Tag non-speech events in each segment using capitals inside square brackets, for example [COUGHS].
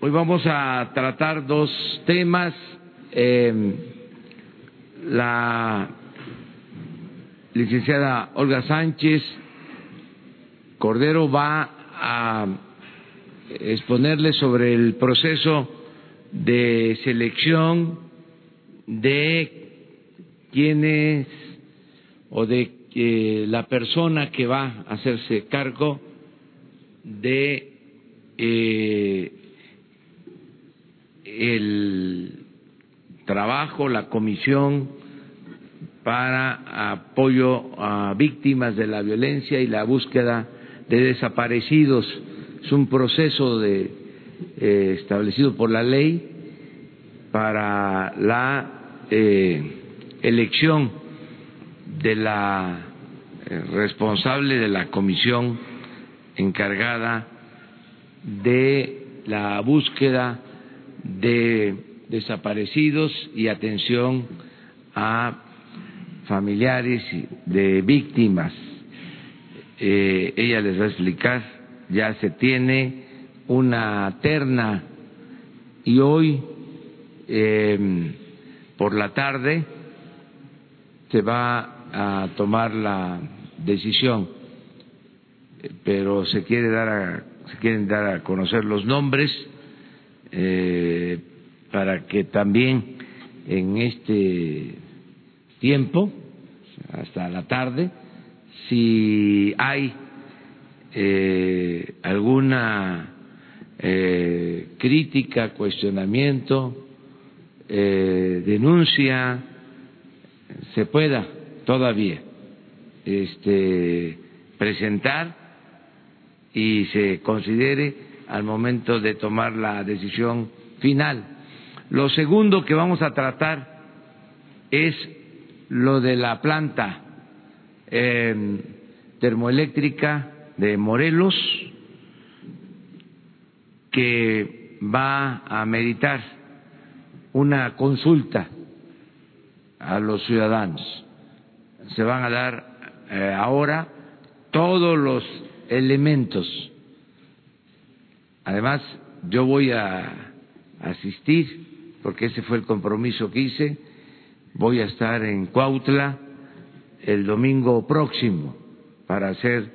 Hoy vamos a tratar dos temas. Eh, la licenciada Olga Sánchez Cordero va a exponerle sobre el proceso de selección de quienes o de eh, la persona que va a hacerse cargo de eh, el trabajo, la comisión para apoyo a víctimas de la violencia y la búsqueda de desaparecidos. Es un proceso de, eh, establecido por la ley para la eh, elección de la eh, responsable de la comisión encargada de la búsqueda de desaparecidos y atención a familiares de víctimas. Eh, ella les va a explicar, ya se tiene una terna y hoy eh, por la tarde se va a tomar la decisión, pero se quiere dar a, se quieren dar a conocer los nombres eh, para que también en este tiempo, hasta la tarde, si hay eh, alguna eh, crítica, cuestionamiento, eh, denuncia, se pueda todavía este, presentar y se considere al momento de tomar la decisión final. Lo segundo que vamos a tratar es lo de la planta eh, termoeléctrica de Morelos, que va a meditar una consulta a los ciudadanos. Se van a dar eh, ahora todos los elementos. Además, yo voy a asistir, porque ese fue el compromiso que hice, voy a estar en Cuautla el domingo próximo para hacer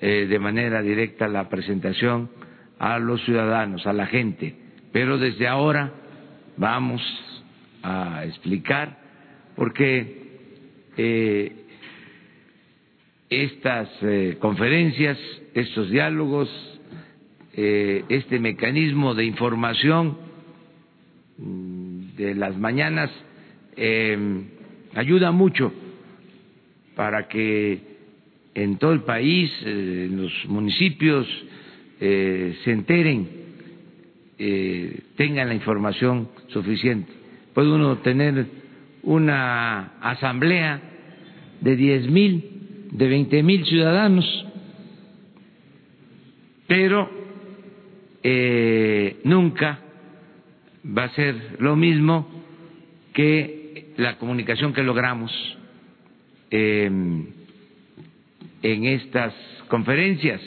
eh, de manera directa la presentación a los ciudadanos, a la gente. Pero desde ahora vamos a explicar, porque eh, estas eh, conferencias, estos diálogos, este mecanismo de información mm, de las mañanas ayuda mucho para que en todo el país, eh, en los municipios, eh, se enteren, eh, tengan la información suficiente. Puede uno tener una asamblea de diez mil, de veinte mil ciudadanos, pero nunca va a ser lo mismo que la comunicación que logramos en estas conferencias,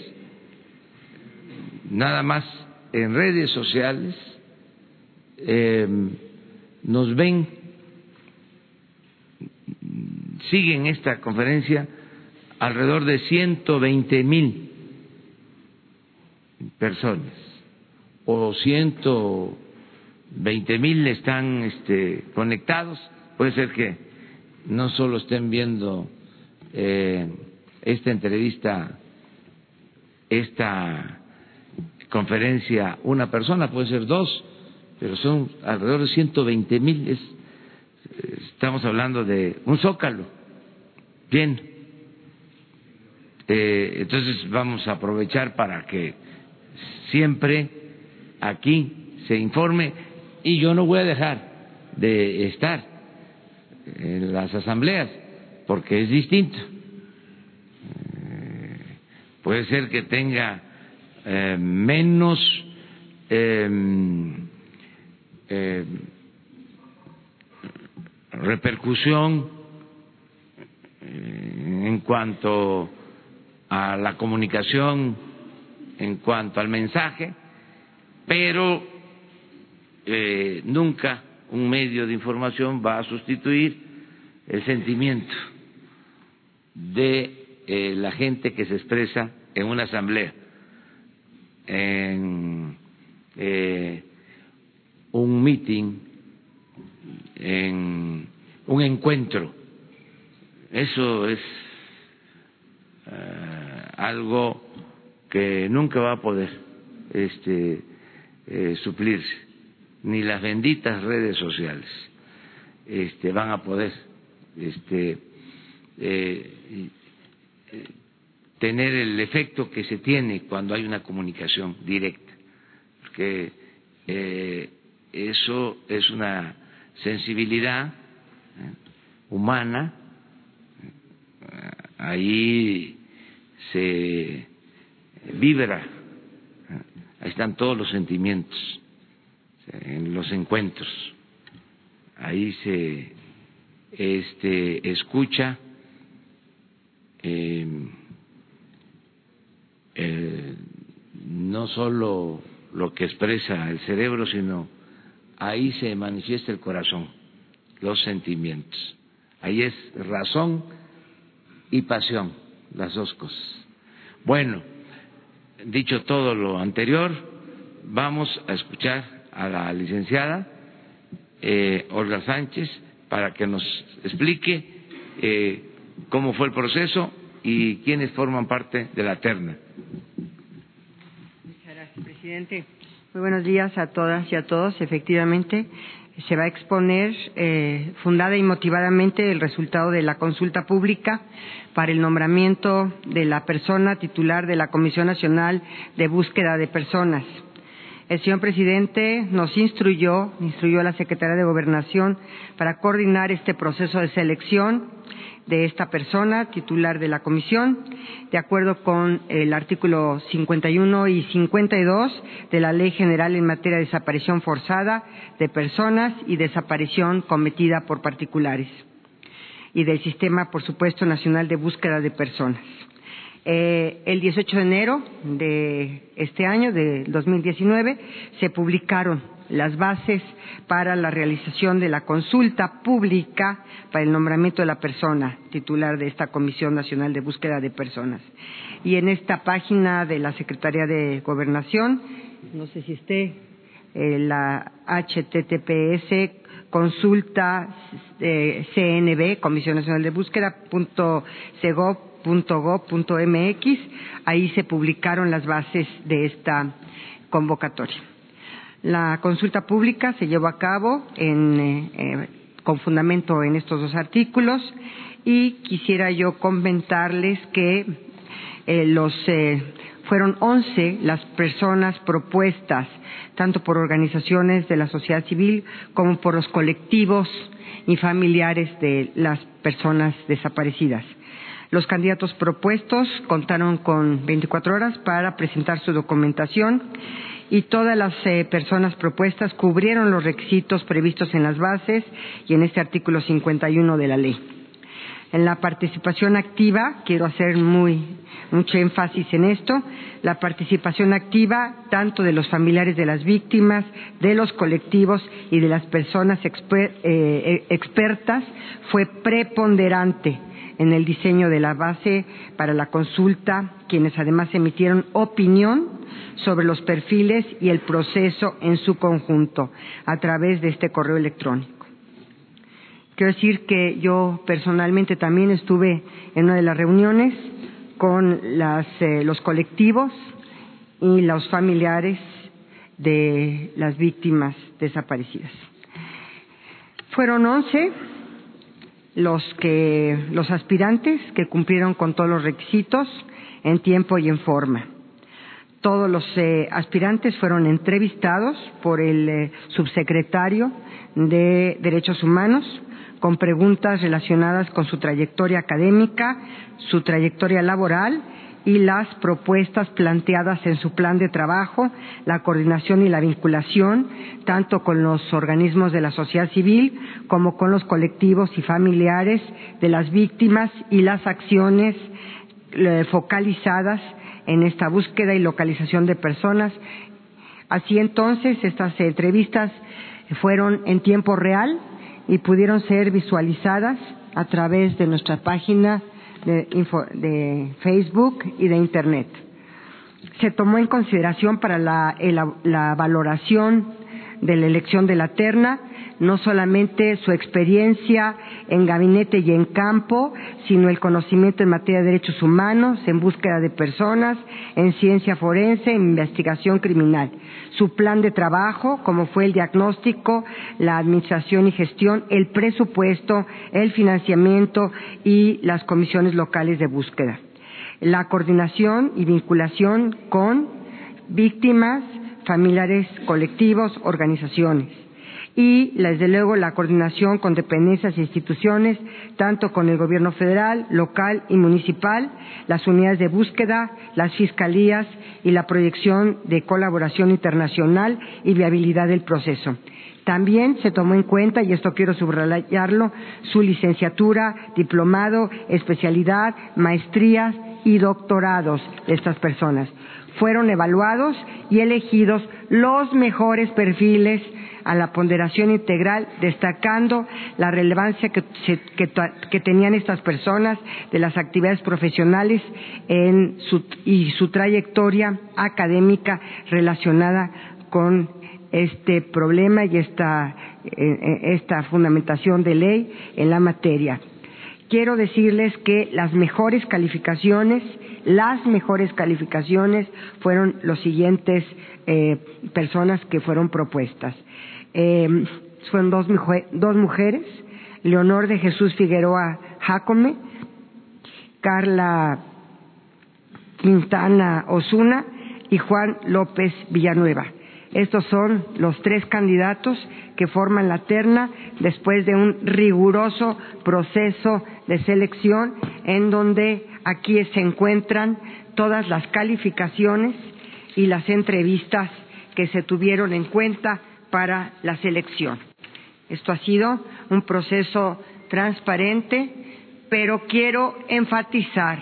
nada más en redes sociales, em, nos ven, siguen esta conferencia alrededor de 120 mil personas o 120 mil están este, conectados, puede ser que no solo estén viendo eh, esta entrevista, esta conferencia una persona, puede ser dos, pero son alrededor de 120 mil. estamos hablando de un zócalo. Bien. Eh, entonces vamos a aprovechar para que siempre aquí se informe y yo no voy a dejar de estar en las asambleas, porque es distinto. Eh, puede ser que tenga eh, menos em, em, repercusión eh, en cuanto a la comunicación, en cuanto al mensaje, pero eh, nunca un medio de información va a sustituir el sentimiento de eh, la gente que se expresa en una asamblea, en eh, un meeting, en un encuentro. Eso es algo que nunca va a poder este, eh, suplirse, ni las benditas redes sociales este, van a poder este, eh, tener el efecto que se tiene cuando hay una comunicación directa, porque eso es una sensibilidad humana, ahí se vibra, ahí están todos los sentimientos, en los encuentros, ahí se este, escucha eh, no solo lo que expresa el cerebro, sino ahí se manifiesta el corazón, los sentimientos. Ahí es razón y pasión, las dos cosas. Bueno, dicho todo lo anterior, vamos a escuchar a la licenciada eh, Olga Sánchez para que nos explique eh, cómo fue el proceso y quiénes forman parte de la terna. Muchas gracias, presidente. Muy buenos días a todas y a todos. Efectivamente, se va a exponer eh, fundada y motivadamente el resultado de la consulta pública para el nombramiento de la persona titular de la Comisión Nacional de Búsqueda de Personas. El señor presidente nos instruyó, instruyó a la Secretaría de Gobernación para coordinar este proceso de selección de esta persona titular de la comisión, de acuerdo con el artículo 51 y 52 de la Ley General en materia de desaparición forzada de personas y desaparición cometida por particulares y del Sistema, por supuesto, Nacional de Búsqueda de Personas. Eh, el 18 de enero de este año, de 2019, se publicaron las bases para la realización de la consulta pública para el nombramiento de la persona titular de esta Comisión Nacional de Búsqueda de Personas. Y en esta página de la Secretaría de Gobernación, no sé si esté eh, la https consulta eh, CNB, Comisión Nacional de Búsqueda, punto ahí se publicaron las bases de esta convocatoria. La consulta pública se llevó a cabo eh, eh, con fundamento en estos dos artículos y quisiera yo comentarles que eh, los, fueron once las personas propuestas, tanto por organizaciones de la sociedad civil como por los colectivos y familiares de las personas desaparecidas. Los candidatos propuestos contaron con 24 horas para presentar su documentación y todas las eh, personas propuestas cubrieron los requisitos previstos en las bases y en este artículo 51 de la ley. En la participación activa, quiero hacer muy, mucho énfasis en esto, la participación activa tanto de los familiares de las víctimas, de los colectivos y de las personas eh, expertas fue preponderante en el diseño de la base para la consulta, quienes además emitieron opinión sobre los perfiles y el proceso en su conjunto a través de este correo electrónico. Quiero decir que yo personalmente también estuve en una de las reuniones con eh, los colectivos y los familiares de las víctimas desaparecidas. Fueron once los que los aspirantes que cumplieron con todos los requisitos en tiempo y en forma. Todos los eh, aspirantes fueron entrevistados por el eh, subsecretario de Derechos Humanos con preguntas relacionadas con su trayectoria académica, su trayectoria laboral y las propuestas planteadas en su plan de trabajo, la coordinación y la vinculación, tanto con los organismos de la sociedad civil como con los colectivos y familiares de las víctimas y las acciones eh, focalizadas en esta búsqueda y localización de personas. Así entonces, estas entrevistas fueron en tiempo real y pudieron ser visualizadas a través de nuestra página de, Facebook y de Internet. Se tomó en consideración para la, la valoración de la elección de la terna no solamente su experiencia en gabinete y en campo, sino el conocimiento en materia de derechos humanos, en búsqueda de personas, en ciencia forense, en investigación criminal. Su plan de trabajo, como fue el diagnóstico, la administración y gestión, el presupuesto, el financiamiento y las comisiones locales de búsqueda. La coordinación y vinculación con víctimas, familiares colectivos, organizaciones y, desde luego, la coordinación con dependencias e instituciones, tanto con el Gobierno federal, local y municipal, las unidades de búsqueda, las fiscalías y la proyección de colaboración internacional y viabilidad del proceso. También se tomó en cuenta, y esto quiero subrayarlo, su licenciatura, diplomado, especialidad, maestrías y doctorados de estas personas. Fueron evaluados y elegidos los mejores perfiles a la ponderación integral, destacando la relevancia que, tenían estas personas de las actividades profesionales y su trayectoria académica relacionada con este problema y esta, eh, eh, esta fundamentación de ley en la materia. Quiero decirles que las mejores calificaciones, las mejores calificaciones fueron los siguientes eh, personas que fueron propuestas. Eh, fueron dos, dos mujeres, Leonor de Jesús Figueroa Jacome, Carla Quintana Osuna y Juan López Villanueva. Estos son los tres candidatos que forman la terna después de un riguroso proceso de selección en donde aquí se encuentran todas las calificaciones y las entrevistas que se tuvieron en cuenta para la selección. Esto ha sido un proceso transparente, pero quiero enfatizar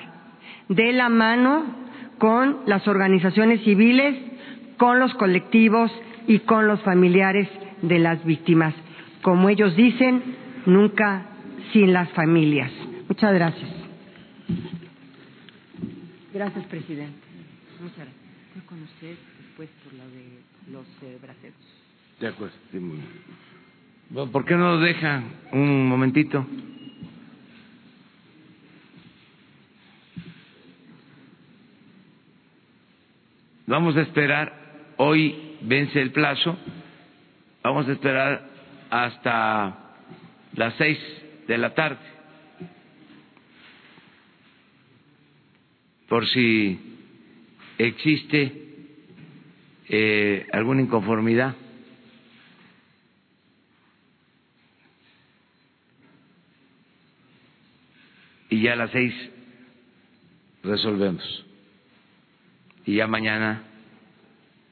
de la mano con las organizaciones civiles, con los colectivos y con los familiares de las víctimas. Como ellos dicen, nunca sin las familias. Muchas gracias. Gracias, presidente. Muchas gracias. Con después por la de los eh, de acuerdo. ¿Por qué no dejan un momentito? Vamos a esperar, hoy vence el plazo, vamos a esperar hasta las seis de la tarde, por si existe eh, alguna inconformidad. Y ya a las seis resolvemos. Y ya mañana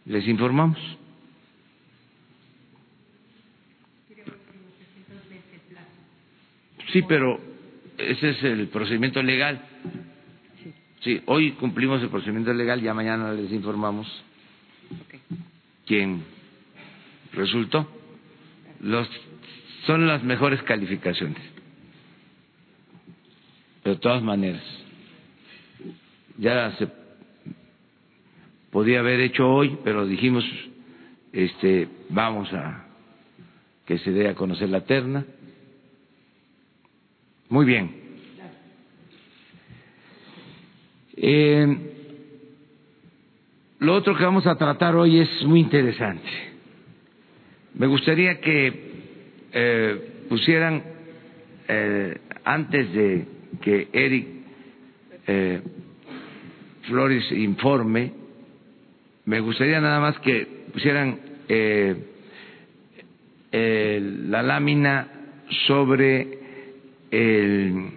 les informamos. Sí, pero ese es el procedimiento legal. Sí, hoy cumplimos el procedimiento legal, ya mañana les informamos quién resultó. Los, son las mejores calificaciones de todas maneras, ya se podía haber hecho hoy, pero dijimos, este, vamos a que se dé a conocer la terna. Muy bien. Eh, lo otro que vamos a tratar hoy es muy interesante. Me gustaría que eh, pusieran, eh, antes de que Eric eh, Flores informe, me gustaría nada más que pusieran eh, la lámina sobre el,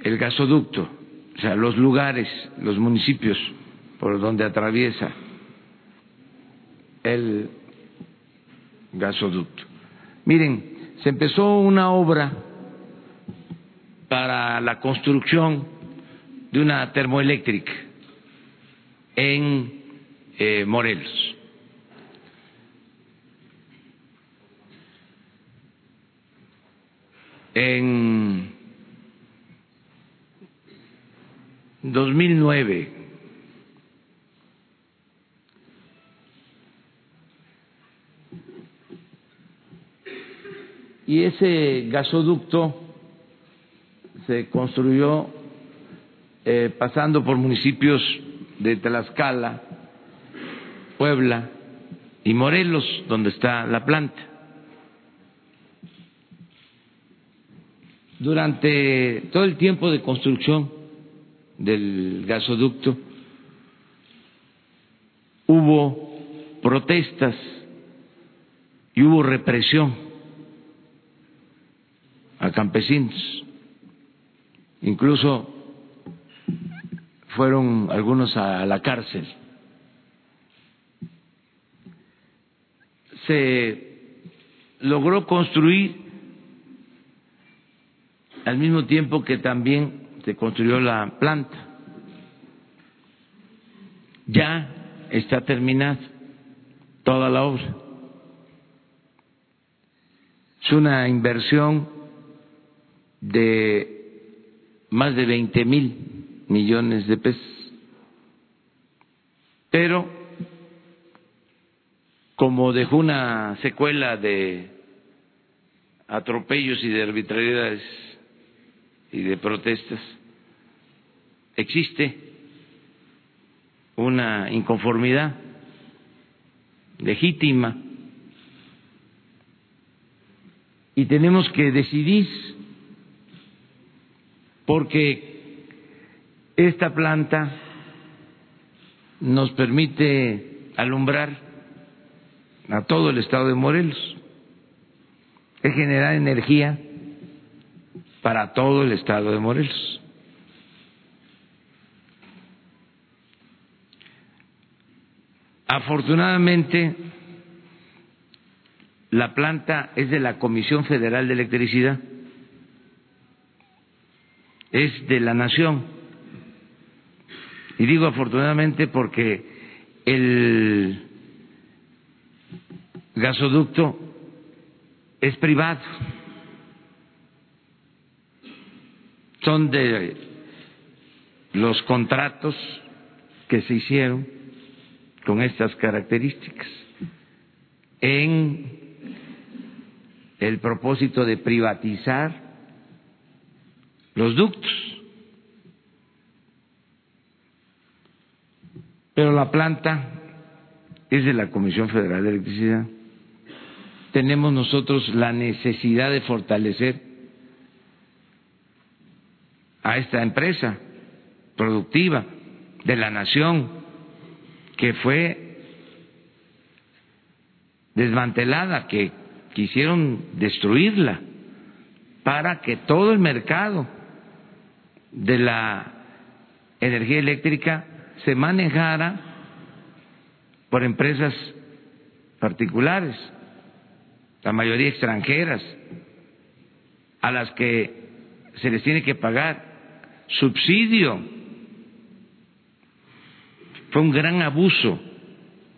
el gasoducto, o sea, los lugares, los municipios por donde atraviesa el gasoducto. Miren, se empezó una obra para la construcción de una termoeléctrica en eh, Morelos. En 2009 y ese gasoducto se construyó eh, pasando por municipios de Tlaxcala, Puebla y Morelos, donde está la planta. Durante todo el tiempo de construcción del gasoducto hubo protestas y hubo represión a campesinos. Incluso fueron algunos a la cárcel. Se logró construir al mismo tiempo que también se construyó la planta. Ya está terminada toda la obra. Es una inversión de más de 20 mil millones de pesos. Pero como dejó una secuela de atropellos y de arbitrariedades y de protestas, existe una inconformidad legítima y tenemos que decidir porque esta planta nos permite alumbrar a todo el estado de Morelos, es generar energía para todo el estado de Morelos. Afortunadamente, la planta es de la Comisión Federal de Electricidad, es de la Nación y digo afortunadamente porque el gasoducto es privado. Son de los contratos que se hicieron con estas características en el propósito de privatizar los ductos Pero la planta es de la Comisión Federal de Electricidad. Tenemos nosotros la necesidad de fortalecer a esta empresa productiva de la nación que fue desmantelada, que quisieron destruirla para que todo el mercado de la energía eléctrica se manejara por empresas particulares, la mayoría extranjeras, a las que se les tiene que pagar subsidio. Fue un gran abuso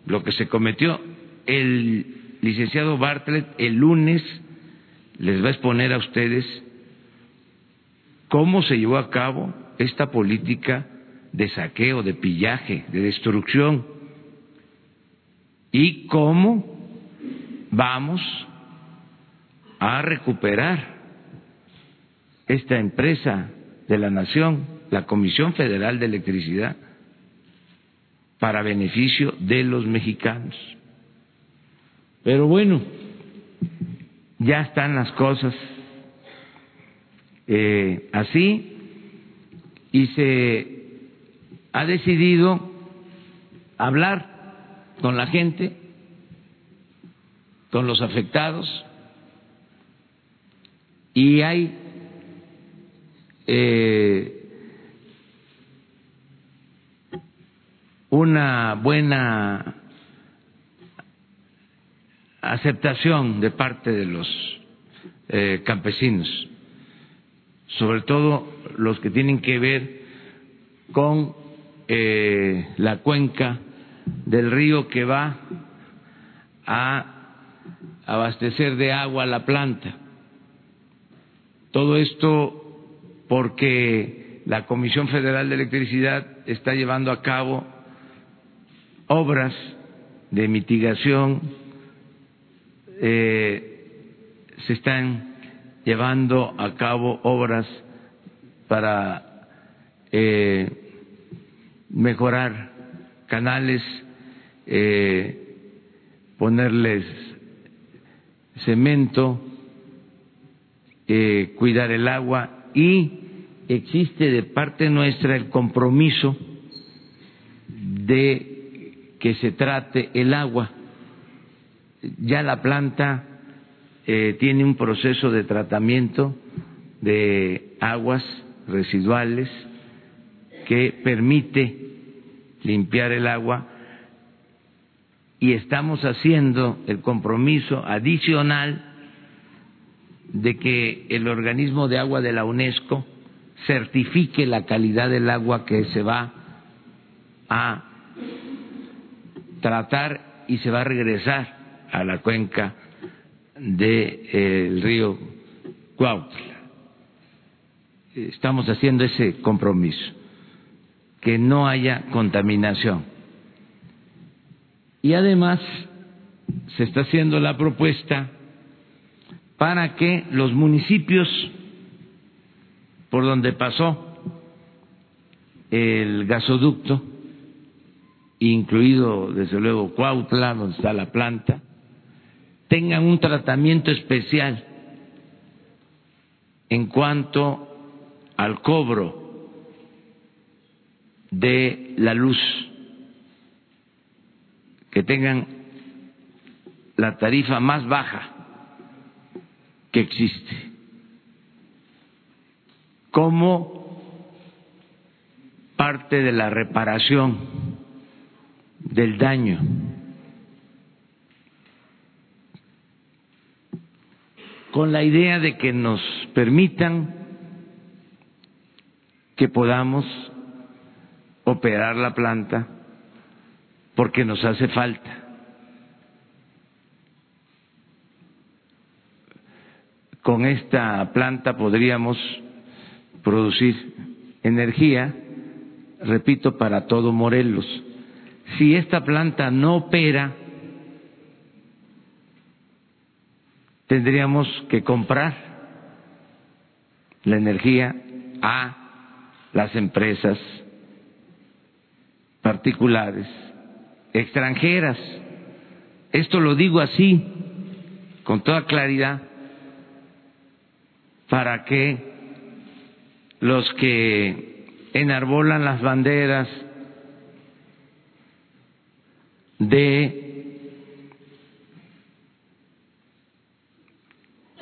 lo que se cometió. El licenciado Bartlett el lunes les va a exponer a ustedes cómo se llevó a cabo esta política de saqueo, de pillaje, de destrucción. ¿Y cómo vamos a recuperar esta empresa de la nación, la Comisión Federal de Electricidad, para beneficio de los mexicanos? Pero bueno, ya están las cosas eh, así y se ha decidido hablar con la gente, con los afectados, y hay eh, una buena aceptación de parte de los eh, campesinos, sobre todo los que tienen que ver con eh, la cuenca del río que va a abastecer de agua la planta. Todo esto porque la Comisión Federal de Electricidad está llevando a cabo obras de mitigación, eh, se están llevando a cabo obras para eh, mejorar canales, eh, ponerles cemento, eh, cuidar el agua y existe de parte nuestra el compromiso de que se trate el agua. Ya la planta eh, tiene un proceso de tratamiento de aguas residuales que permite limpiar el agua y estamos haciendo el compromiso adicional de que el organismo de agua de la UNESCO certifique la calidad del agua que se va a tratar y se va a regresar a la cuenca del río Cuautla. Estamos haciendo ese compromiso, que no haya contaminación. Y además se está haciendo la propuesta para que los municipios por donde pasó el gasoducto, incluido desde luego Cuautla, donde está la planta, tengan un tratamiento especial en cuanto al cobro de la luz, que tengan la tarifa más baja que existe, como parte de la reparación del daño. Con la idea de que nos permitan que podamos operar la planta porque nos hace falta. Con esta planta podríamos producir energía, repito, para todo Morelos. Si esta planta no opera, tendríamos que comprar la energía a las empresas particulares, extranjeras. Esto lo digo así, con toda claridad, para que los que enarbolan las banderas de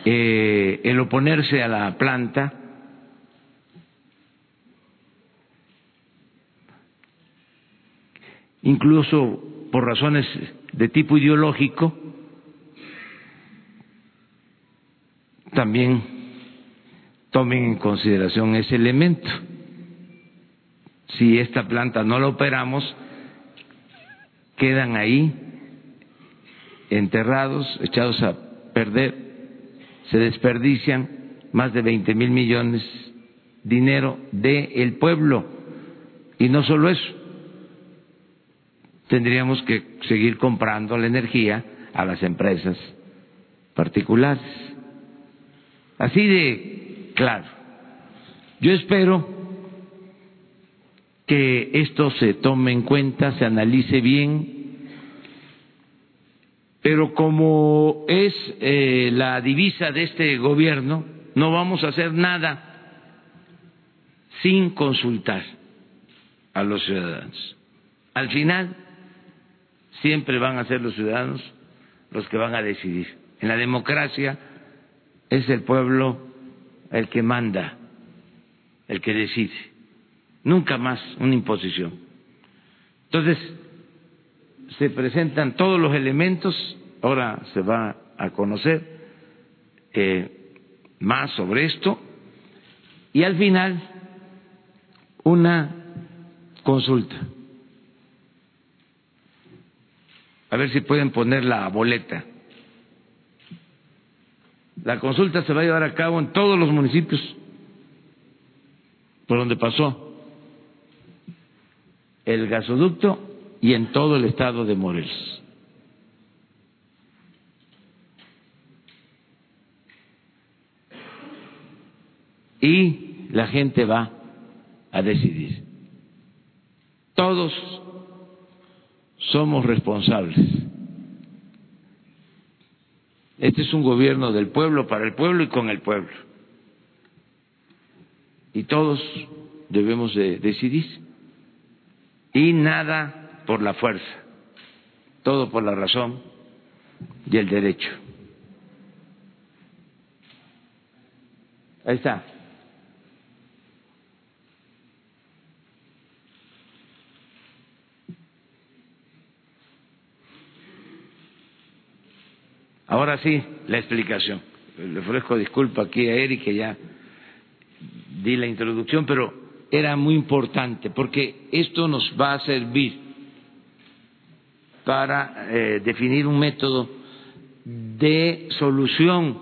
eh, el oponerse a la planta incluso por razones de tipo ideológico, también tomen en consideración ese elemento. Si esta planta no la operamos, quedan ahí enterrados, echados a perder se desperdician más de 20 mil millones dinero del pueblo. Y no solo eso, tendríamos que seguir comprando la energía a las empresas particulares. Así de claro. Yo espero que esto se tome en cuenta, se analice bien pero como es eh, la divisa de este gobierno, no vamos a hacer nada sin consultar a los ciudadanos. Al final, siempre van a ser los ciudadanos los que van a decidir. En la democracia es el pueblo el que manda, el que decide, nunca más una imposición. Entonces, se presentan todos los elementos ahora se va a conocer eh, más sobre esto y al final una consulta. A ver si pueden poner la boleta. La consulta se va a llevar a cabo en todos los municipios por donde pasó el gasoducto y en todo el estado de Morelos. Y la gente va a decidir. Todos somos responsables. Este es un gobierno del pueblo, para el pueblo y con el pueblo. Y todos debemos de decidir. Y nada por la fuerza, todo por la razón y el derecho. Ahí está. Ahora sí, la explicación. Le ofrezco disculpa aquí a Eric que ya di la introducción, pero era muy importante porque esto nos va a servir para eh, definir un método de solución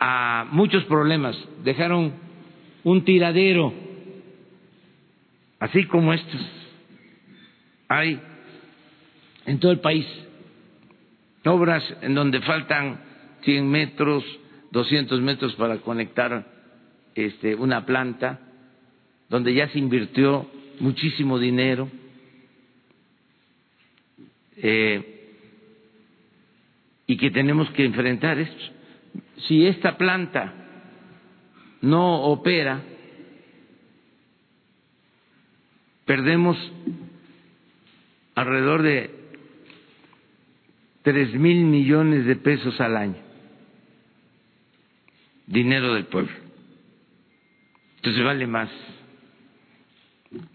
a muchos problemas. Dejaron un tiradero, así como estos, hay en todo el país obras en donde faltan 100 metros, 200 metros para conectar este, una planta, donde ya se invirtió muchísimo dinero. Eh, y que tenemos que enfrentar esto. Si esta planta no opera, perdemos alrededor de tres mil millones de pesos al año, dinero del pueblo. Entonces vale más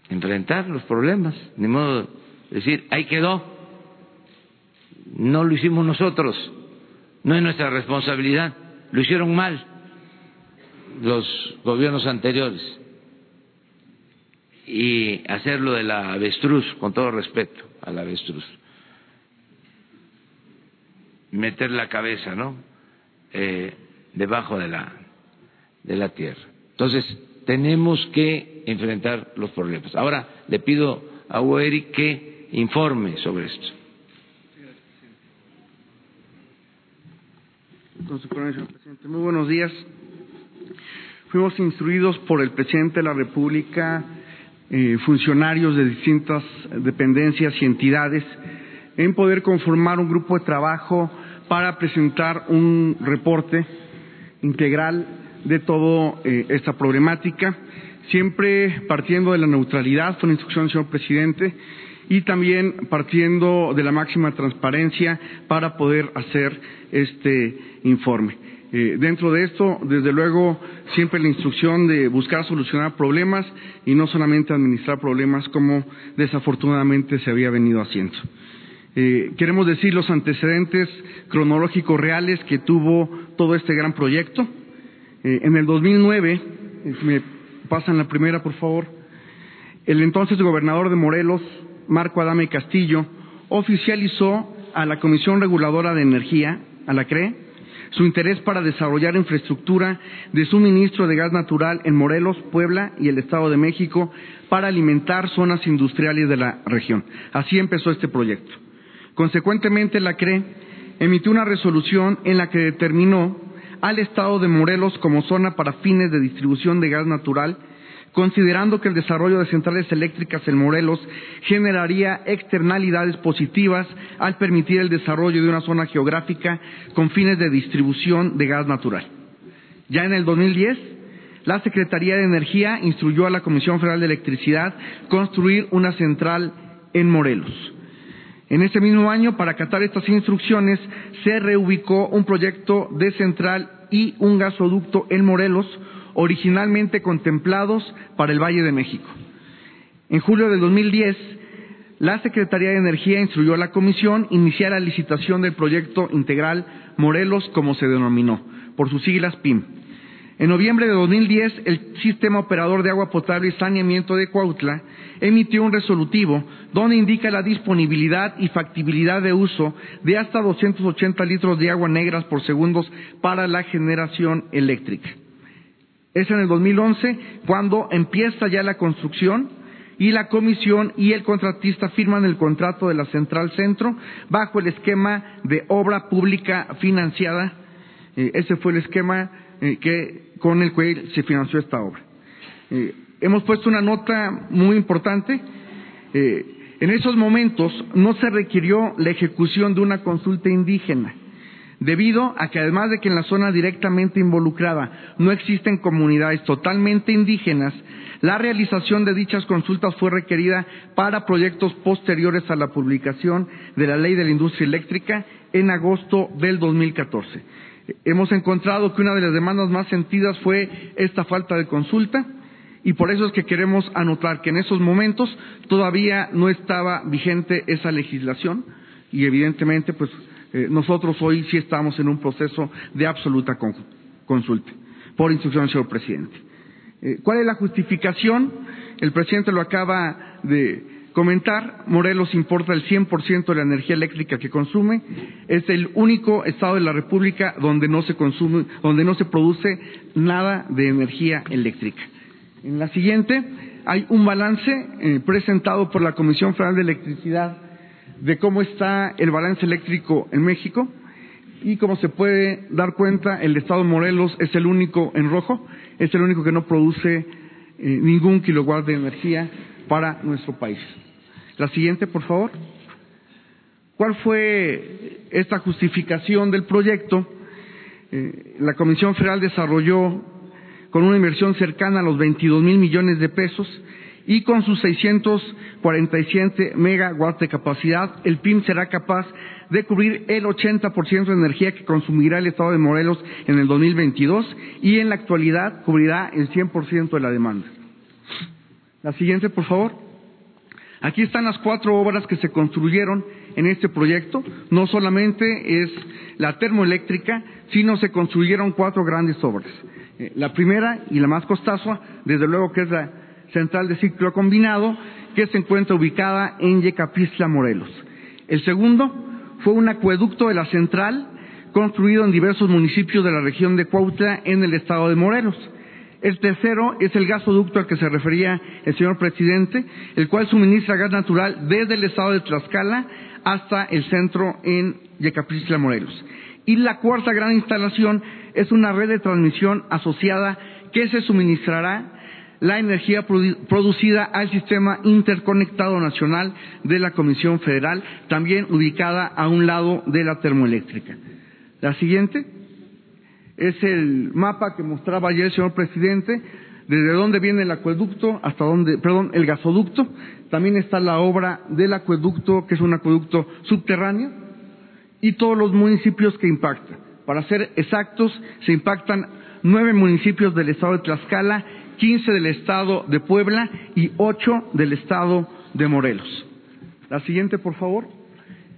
enfrentar los problemas, ni modo decir, ahí quedó, no lo hicimos nosotros, no es nuestra responsabilidad, lo hicieron mal los gobiernos anteriores. Y hacerlo de la avestruz, con todo respeto a la avestruz meter la cabeza, ¿no? Eh, debajo de la, de la tierra. Entonces, tenemos que enfrentar los problemas. Ahora le pido a Eric que informe sobre esto. Presidente. Muy buenos días. Fuimos instruidos por el presidente de la República, eh, funcionarios de distintas dependencias y entidades, en poder conformar un grupo de trabajo para presentar un reporte integral de toda eh, esta problemática, siempre partiendo de la neutralidad, fue una instrucción señor presidente, y también partiendo de la máxima transparencia para poder hacer este informe. Eh, dentro de esto, desde luego, siempre la instrucción de buscar solucionar problemas y no solamente administrar problemas como desafortunadamente se había venido haciendo. Eh, queremos decir los antecedentes cronológicos reales que tuvo todo este gran proyecto. Eh, en el 2009, eh, si me pasan la primera, por favor, el entonces gobernador de Morelos, Marco Adame Castillo, oficializó a la Comisión Reguladora de Energía, a la CRE, su interés para desarrollar infraestructura de suministro de gas natural en Morelos, Puebla y el Estado de México para alimentar zonas industriales de la región. Así empezó este proyecto. Consecuentemente, la CRE emitió una resolución en la que determinó al Estado de Morelos como zona para fines de distribución de gas natural, considerando que el desarrollo de centrales eléctricas en Morelos generaría externalidades positivas al permitir el desarrollo de una zona geográfica con fines de distribución de gas natural. Ya en el 2010, la Secretaría de Energía instruyó a la Comisión Federal de Electricidad construir una central en Morelos. En ese mismo año, para acatar estas instrucciones, se reubicó un proyecto de central y un gasoducto en Morelos, originalmente contemplados para el Valle de México. En julio de 2010, la Secretaría de Energía instruyó a la Comisión iniciar la licitación del proyecto integral Morelos, como se denominó, por sus siglas PIM. En noviembre de 2010, el Sistema Operador de Agua Potable y Saneamiento de Cuautla emitió un resolutivo donde indica la disponibilidad y factibilidad de uso de hasta 280 litros de agua negras por segundos para la generación eléctrica. Es en el 2011 cuando empieza ya la construcción y la comisión y el contratista firman el contrato de la Central Centro bajo el esquema de obra pública financiada. Eh, ese fue el esquema eh, que, con el cual se financió esta obra. Eh, hemos puesto una nota muy importante. en esos momentos no se requirió la ejecución de una consulta indígena debido a que además de que en la zona directamente involucrada no existen comunidades totalmente indígenas, la realización de dichas consultas fue requerida para proyectos posteriores a la publicación de la Ley de la Industria Eléctrica en agosto del 2014. Hemos encontrado que una de las demandas más sentidas fue esta falta de consulta y por eso es que queremos anotar que en esos momentos todavía no estaba vigente esa legislación y evidentemente pues eh, nosotros hoy sí estamos en un proceso de absoluta consulta por instrucción del señor presidente. Eh, ¿Cuál es la justificación? El presidente lo acaba de comentar. Morelos importa el 100% de la energía eléctrica que consume. Es el único estado de la República donde no se consume, donde no se produce nada de energía eléctrica. En la siguiente hay un balance eh, presentado por la Comisión Federal de Electricidad de cómo está el balance eléctrico en México y como se puede dar cuenta, el estado de Morelos es el único en rojo, es el único que no produce eh, ningún kilowatt de energía para nuestro país. La siguiente, por favor. ¿Cuál fue esta justificación del proyecto? Eh, la Comisión Federal desarrolló con una inversión cercana a los 22 mil millones de pesos y con sus 647 megawatts de capacidad, el PIM será capaz de cubrir el 80% de energía que consumirá el Estado de Morelos en el 2022 y en la actualidad cubrirá el 100% de la demanda. La siguiente, por favor. Aquí están las cuatro obras que se construyeron en este proyecto. No solamente es la termoeléctrica, sino se construyeron cuatro grandes obras. Eh, la primera y la más costosa, desde luego que es la central de ciclo combinado, que se encuentra ubicada en Yecapistla, Morelos. El segundo fue un acueducto de la central construido en diversos municipios de la región de Cuautla en el estado de Morelos. El tercero es el gasoducto al que se refería el señor presidente, el cual suministra gas natural desde el estado de Tlaxcala hasta el centro en Yecapistla, Morelos. Y la cuarta gran instalación es una red de transmisión asociada que se suministrará la energía producida al Sistema Interconectado Nacional de la Comisión Federal, también ubicada a un lado de la termoeléctrica. La siguiente es el mapa que mostraba ayer el señor presidente, desde dónde viene el acueducto hasta dónde, perdón, el gasoducto. También está la obra del acueducto, que es un acueducto subterráneo, y todos los municipios que impactan. Para ser exactos, se impactan nueve municipios del estado de Tlaxcala 15 del estado de Puebla y 8 del estado de Morelos. La siguiente, por favor.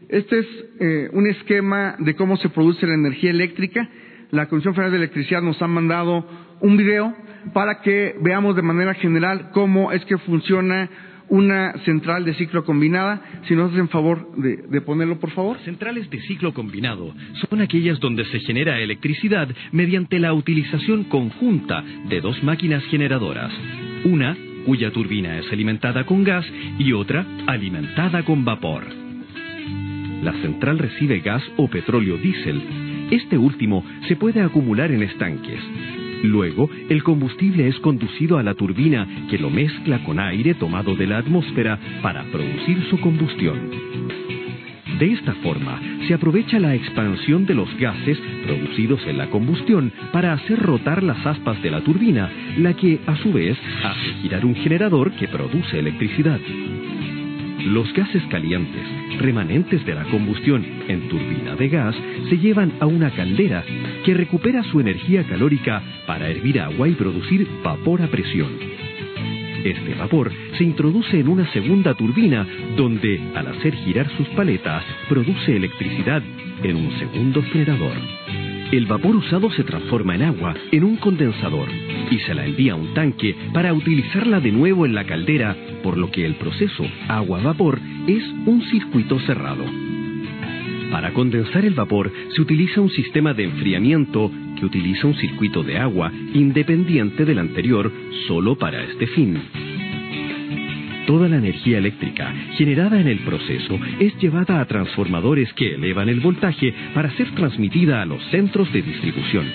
Este es eh, un esquema de cómo se produce la energía eléctrica. La Comisión Federal de Electricidad nos ha mandado un video para que veamos de manera general cómo es que funciona una central de ciclo combinada. Si nos hacen favor de, ponerlo, por favor. Centrales de ciclo combinado son aquellas donde se genera electricidad mediante la utilización conjunta de dos máquinas generadoras. Una cuya turbina es alimentada con gas y otra alimentada con vapor. La central recibe gas o petróleo diésel. Este último se puede acumular en estanques Luego, el combustible es conducido a la turbina que lo mezcla con aire tomado de la atmósfera para producir su combustión. De esta forma, se aprovecha la expansión de los gases producidos en la combustión para hacer rotar las aspas de la turbina, la que, a su vez, hace girar un generador que produce electricidad. Los gases calientes, remanentes de la combustión en turbina de gas, se llevan a una caldera que recupera su energía calórica para hervir agua y producir vapor a presión. Este vapor se introduce en una segunda turbina donde, al hacer girar sus paletas, produce electricidad en un segundo generador. El vapor usado se transforma en agua en un condensador y se la envía a un tanque para utilizarla de nuevo en la caldera, por lo que el proceso agua-vapor es un circuito cerrado. Para condensar el vapor se utiliza un sistema de enfriamiento que utiliza un circuito de agua independiente del anterior solo para este fin. Toda la energía eléctrica generada en el proceso es llevada a transformadores que elevan el voltaje para ser transmitida a los centros de distribución.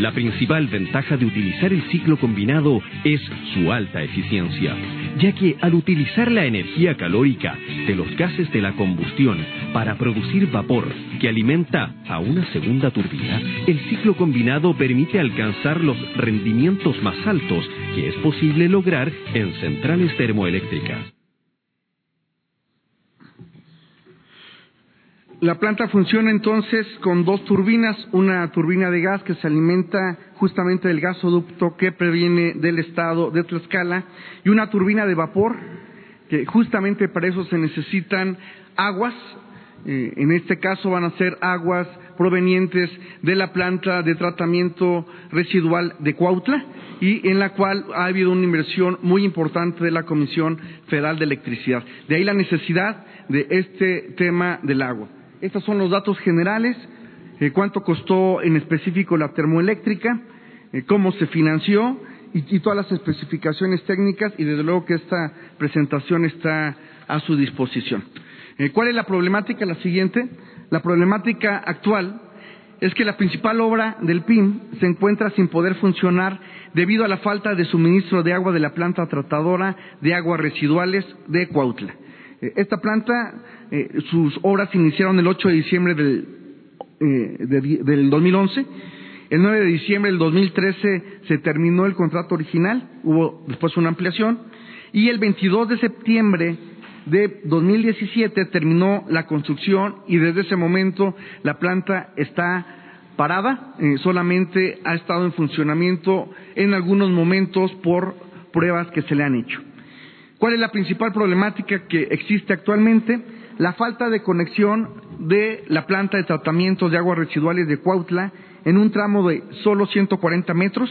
La principal ventaja de utilizar el ciclo combinado es su alta eficiencia, ya que al utilizar la energía calórica de los gases de la combustión para producir vapor que alimenta a una segunda turbina, el ciclo combinado permite alcanzar los rendimientos más altos que es posible lograr en centrales termoeléctricas. La planta funciona entonces con dos turbinas, una turbina de gas que se alimenta justamente del gasoducto que previene del estado de Tlaxcala y una turbina de vapor que justamente para eso se necesitan aguas, eh, en este caso van a ser aguas provenientes de la planta de tratamiento residual de Cuautla y en la cual ha habido una inversión muy importante de la Comisión Federal de Electricidad. De ahí la necesidad de este tema del agua. Estos son los datos generales, eh, cuánto costó en específico la termoeléctrica, eh, cómo se financió y, todas las especificaciones técnicas y desde luego que esta presentación está a su disposición. Eh, ¿Cuál es la problemática? La siguiente. La problemática actual es que la principal obra del PIM se encuentra sin poder funcionar debido a la falta de suministro de agua de la planta tratadora de aguas residuales de Cuautla. Esta planta, eh, sus obras iniciaron el 8 de diciembre del, eh, de, del 2011. El 9 de diciembre del 2013 se terminó el contrato original, hubo después una ampliación. Y el 22 de septiembre de 2017 terminó la construcción y desde ese momento la planta está parada, eh, solamente ha estado en funcionamiento en algunos momentos por pruebas que se le han hecho. ¿Cuál es la principal problemática que existe actualmente? La falta de conexión de la planta de tratamiento de aguas residuales de Cuautla en un tramo de solo 140 metros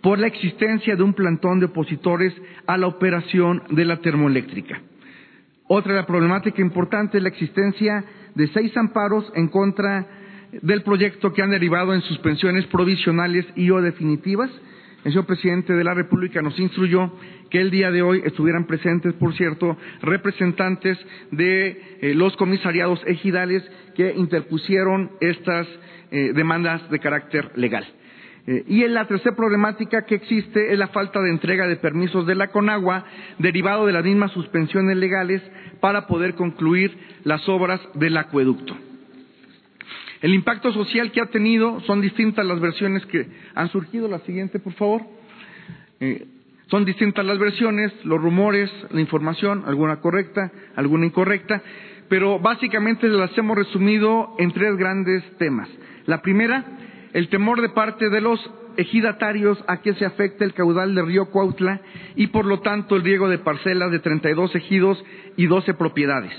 por la existencia de un plantón de opositores a la operación de la termoeléctrica. Otra la problemática importante es la existencia de seis amparos en contra del proyecto que han derivado en suspensiones provisionales y o definitivas. El señor presidente de la República nos instruyó que el día de hoy estuvieran presentes, por cierto, representantes de eh, los comisariados ejidales que interpusieron estas eh, demandas de carácter legal. Eh, y en la tercera problemática que existe es la falta de entrega de permisos de la Conagua, derivado de las mismas suspensiones legales, para poder concluir las obras del acueducto. El impacto social que ha tenido son distintas las versiones que han surgido. La siguiente, por favor. Eh, son distintas las versiones, los rumores, la información, alguna correcta, alguna incorrecta, pero básicamente las hemos resumido en tres grandes temas. La primera, el temor de parte de los ejidatarios a que se afecte el caudal del río Cuautla y por lo tanto el riego de parcelas de 32 ejidos y 12 propiedades.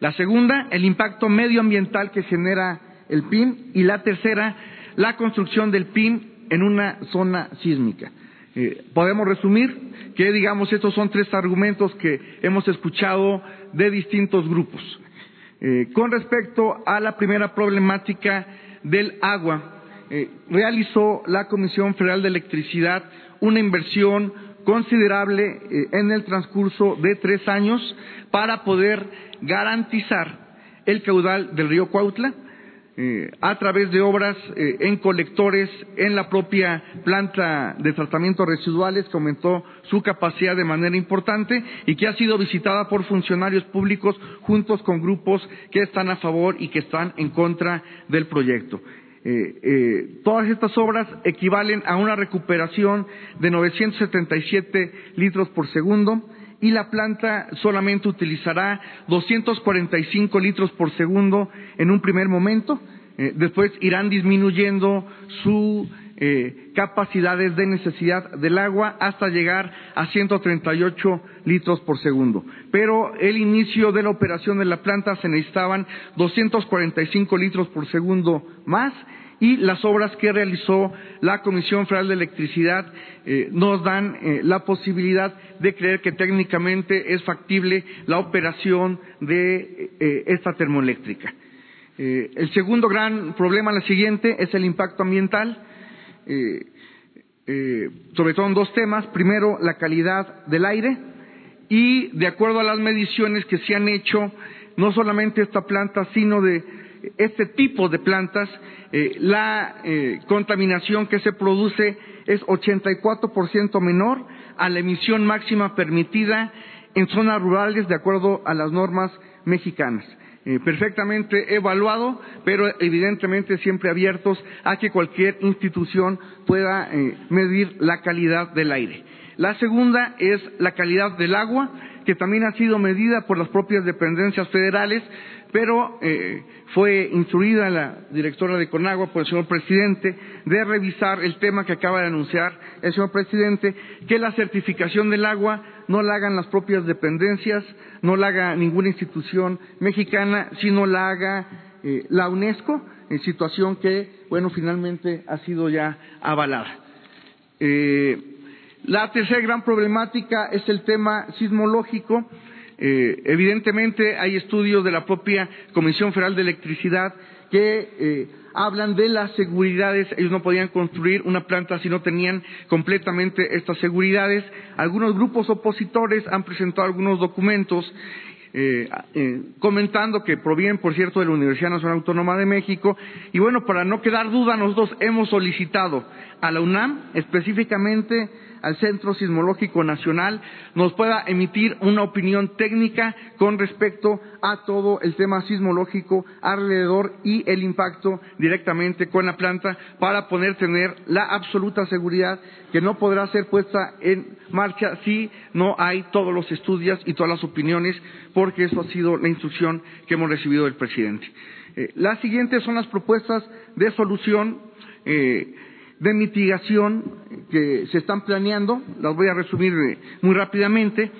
La segunda, el impacto medioambiental que genera el PIN y la tercera, la construcción del PIN en una zona sísmica. Eh, podemos resumir que, digamos, estos son tres argumentos que hemos escuchado de distintos grupos. Eh, con respecto a la primera problemática del agua, eh, realizó la Comisión Federal de Electricidad una inversión considerable en el transcurso de tres años para poder garantizar el caudal del río Cuautla, eh, a través de obras eh, en colectores en la propia planta de tratamiento residuales que aumentó su capacidad de manera importante y que ha sido visitada por funcionarios públicos juntos con grupos que están a favor y que están en contra del proyecto. Eh, todas estas obras equivalen a una recuperación de 977 litros por segundo, y la planta solamente utilizará 245 litros por segundo en un primer momento. Eh, después irán disminuyendo su eh, capacidades de necesidad del agua hasta llegar a 138 litros por segundo. Pero el inicio de la operación de la planta se necesitaban 245 litros por segundo más y las obras que realizó la Comisión Federal de Electricidad eh, nos dan eh, la posibilidad de creer que técnicamente es factible la operación de eh, esta termoeléctrica. el segundo gran problema, la siguiente, es el impacto ambiental, sobre todo en dos temas. Primero, la calidad del aire y, de acuerdo a las mediciones que se han hecho, no solamente esta planta, sino de este tipo de plantas, eh, la eh, contaminación que se produce es 84% menor a la emisión máxima permitida en zonas rurales de acuerdo a las normas mexicanas. Eh, perfectamente evaluado, pero evidentemente siempre abiertos a que cualquier institución pueda medir la calidad del aire. La segunda es la calidad del agua, que también ha sido medida por las propias dependencias federales, pero eh, fue instruida la directora de Conagua por el señor presidente de revisar el tema que acaba de anunciar el señor presidente, que la certificación del agua no la hagan las propias dependencias, no la haga ninguna institución mexicana, sino la haga eh, la UNESCO, en situación que, bueno, finalmente ha sido ya avalada. Eh, la tercera gran problemática es el tema sismológico. Eh, evidentemente hay estudios de la propia Comisión Federal de Electricidad que eh, hablan de las seguridades. Ellos no podían construir una planta si no tenían completamente estas seguridades. Algunos grupos opositores han presentado algunos documentos eh, comentando que provienen, por cierto, de la Universidad Nacional Autónoma de México. Y bueno, para no quedar duda, nosotros hemos solicitado a la UNAM específicamente al Centro Sismológico Nacional nos pueda emitir una opinión técnica con respecto a todo el tema sismológico alrededor y el impacto directamente con la planta para poder tener la absoluta seguridad que no podrá ser puesta en marcha si no hay todos los estudios y todas las opiniones, porque eso ha sido la instrucción que hemos recibido del presidente. Eh, las siguientes son las propuestas de solución. Eh, de mitigación que se están planeando, las voy a resumir eh, muy rápidamente.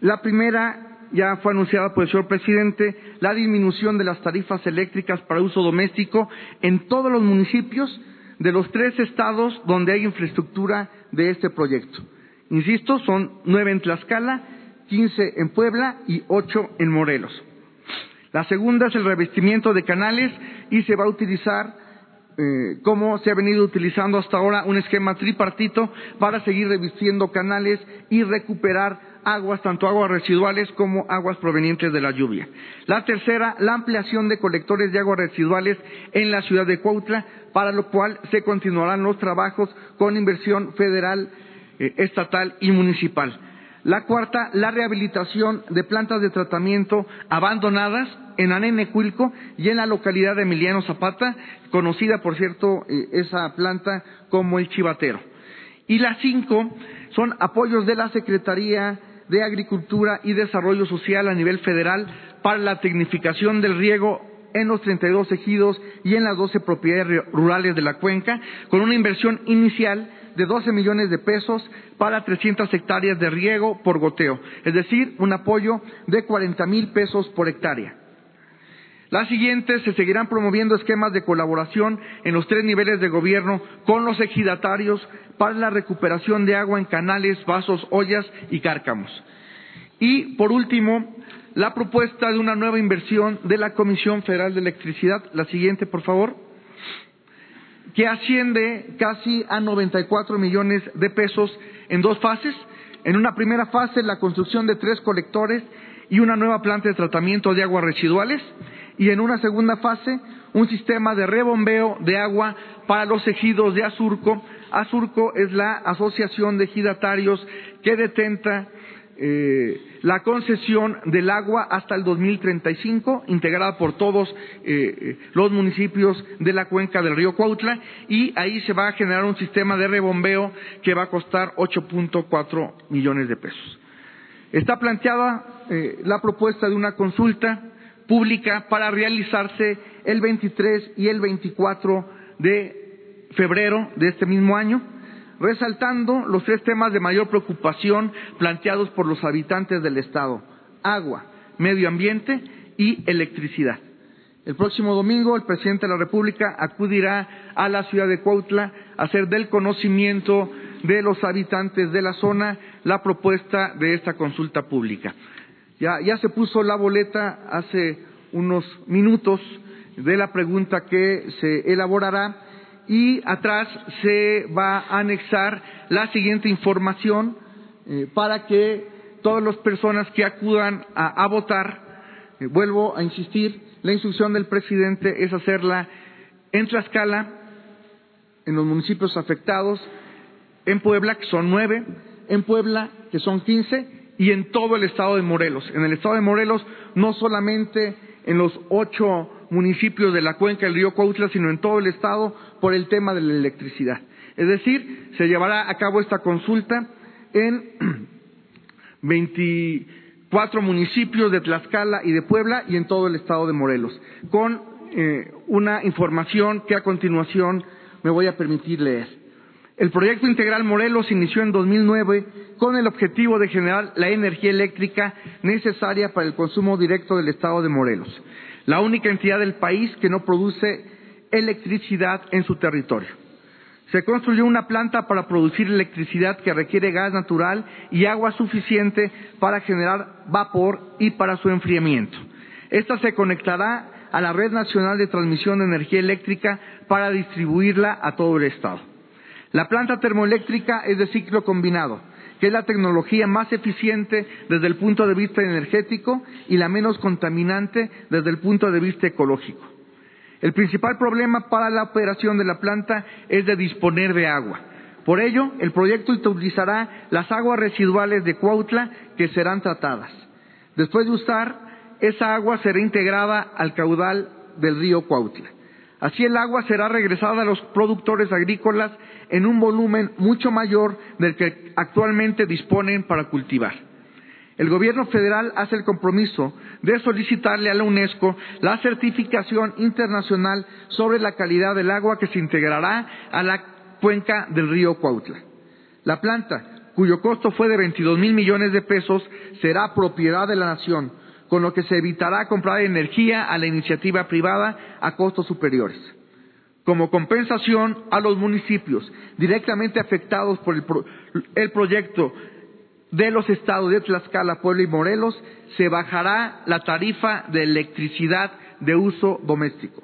La primera ya fue anunciada por el señor presidente, la disminución de las tarifas eléctricas para uso doméstico en todos los municipios de los tres estados donde hay infraestructura de este proyecto. Insisto, son nueve en Tlaxcala, quince en Puebla y ocho en Morelos. La segunda es el revestimiento de canales y se va a utilizar eh, cómo se ha venido utilizando hasta ahora un esquema tripartito para seguir revistiendo canales y recuperar aguas, tanto aguas residuales como aguas provenientes de la lluvia. La tercera, la ampliación de colectores de aguas residuales en la ciudad de Cuautla, para lo cual se continuarán los trabajos con inversión federal, eh, estatal y municipal. La cuarta, la rehabilitación de plantas de tratamiento abandonadas en Anenecuilco y en la localidad de Emiliano Zapata, conocida, por cierto, eh, esa planta como el Chivatero. Y las cinco son apoyos de la Secretaría de Agricultura y Desarrollo Social a nivel federal para la tecnificación del riego en los 32 ejidos y en las 12 propiedades rurales de la cuenca, con una inversión inicial de 12 millones de pesos para 300 hectáreas de riego por goteo, es decir, un apoyo de 40 mil pesos por hectárea. La siguiente, se seguirán promoviendo esquemas de colaboración en los tres niveles de gobierno con los ejidatarios para la recuperación de agua en canales, vasos, ollas y cárcamos. Y, por último, la propuesta de una nueva inversión de la Comisión Federal de Electricidad. La siguiente, por favor que asciende casi a 94 millones de pesos en dos fases. En una primera fase, la construcción de tres colectores y una nueva planta de tratamiento de aguas residuales. Y en una segunda fase, un sistema de rebombeo de agua para los ejidos de Azurco. Azurco es la asociación de ejidatarios que detenta eh, la concesión del agua hasta el 2035, integrada por todos eh, eh, los municipios de la cuenca del río Cuautla, y ahí se va a generar un sistema de rebombeo que va a costar 8.4 millones de pesos. Está planteada la propuesta de una consulta pública para realizarse el 23 y el 24 de febrero de este mismo año resaltando los tres temas de mayor preocupación planteados por los habitantes del Estado agua, medio ambiente y electricidad. El próximo domingo el presidente de la República acudirá a la ciudad de Cuautla a hacer del conocimiento de los habitantes de la zona la propuesta de esta consulta pública. Ya, ya se puso la boleta hace unos minutos de la pregunta que se elaborará y atrás se va a anexar la siguiente información eh, para que todas las personas que acudan a, votar, eh, vuelvo a insistir, la instrucción del presidente es hacerla en Tlaxcala, en los municipios afectados, en Puebla, que son nueve, en Puebla, que son quince, y en todo el estado de Morelos. En el estado de Morelos, no solamente en los ocho municipios de la cuenca del río Cuautla, sino en todo el Estado por el tema de la electricidad. Es decir, se llevará a cabo esta consulta en [CLEARS THROAT] 24 municipios de Tlaxcala y de Puebla y en todo el Estado de Morelos, con eh, una información que a continuación me voy a permitir leer. El proyecto integral Morelos inició en 2009 con el objetivo de generar la energía eléctrica necesaria para el consumo directo del Estado de Morelos la única entidad del país que no produce electricidad en su territorio. Se construyó una planta para producir electricidad que requiere gas natural y agua suficiente para generar vapor y para su enfriamiento. Esta se conectará a la Red Nacional de Transmisión de Energía Eléctrica para distribuirla a todo el Estado. La planta termoeléctrica es de ciclo combinado que es la tecnología más eficiente desde el punto de vista energético y la menos contaminante desde el punto de vista ecológico. El principal problema para la operación de la planta es de disponer de agua. Por ello, el proyecto utilizará las aguas residuales de Cuautla que serán tratadas. Después de usar, esa agua será integrada al caudal del río Cuautla. Así el agua será regresada a los productores agrícolas en un volumen mucho mayor del que actualmente disponen para cultivar. El Gobierno federal hace el compromiso de solicitarle a la UNESCO la certificación internacional sobre la calidad del agua que se integrará a la cuenca del río Cuautla. La planta, cuyo costo fue de 22 mil millones de pesos, será propiedad de la nación con lo que se evitará comprar energía a la iniciativa privada a costos superiores. Como compensación a los municipios directamente afectados por el, proyecto de los estados de Tlaxcala, Puebla y Morelos, se bajará la tarifa de electricidad de uso doméstico.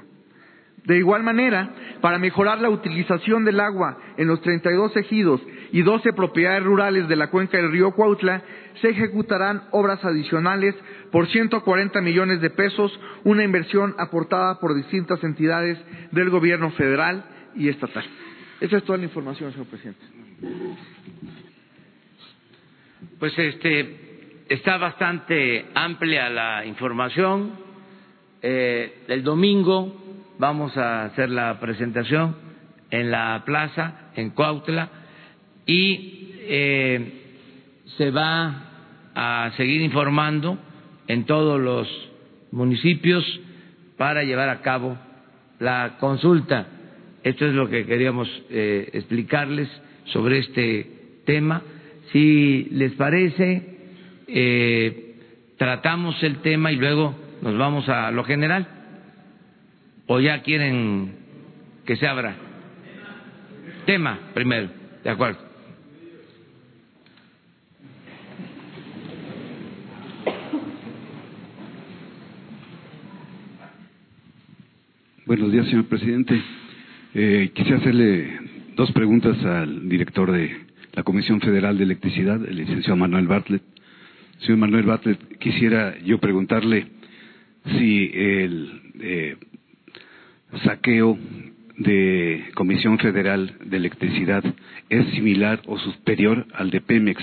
De igual manera, para mejorar la utilización del agua en los 32 ejidos y 12 propiedades rurales de la cuenca del río Cuautla, se ejecutarán obras adicionales por 140 millones de pesos, una inversión aportada por distintas entidades del gobierno federal y estatal. Esa es toda la información, señor presidente. Pues este está bastante amplia la información. Eh, el domingo vamos a hacer la presentación en la plaza, en Cuautla, y eh, se va a seguir informando en todos los municipios para llevar a cabo la consulta. Esto es lo que queríamos eh, explicarles sobre este tema. Si les parece, eh, tratamos el tema y luego nos vamos a lo general o ya quieren que se abra? Tema primero, de acuerdo. Buenos días, señor presidente. Eh, quisiera hacerle dos preguntas al director de la Comisión Federal de Electricidad, el licenciado Manuel Bartlett. Señor Manuel Bartlett, quisiera yo preguntarle si el eh, saqueo de Comisión Federal de Electricidad es similar o superior al de Pemex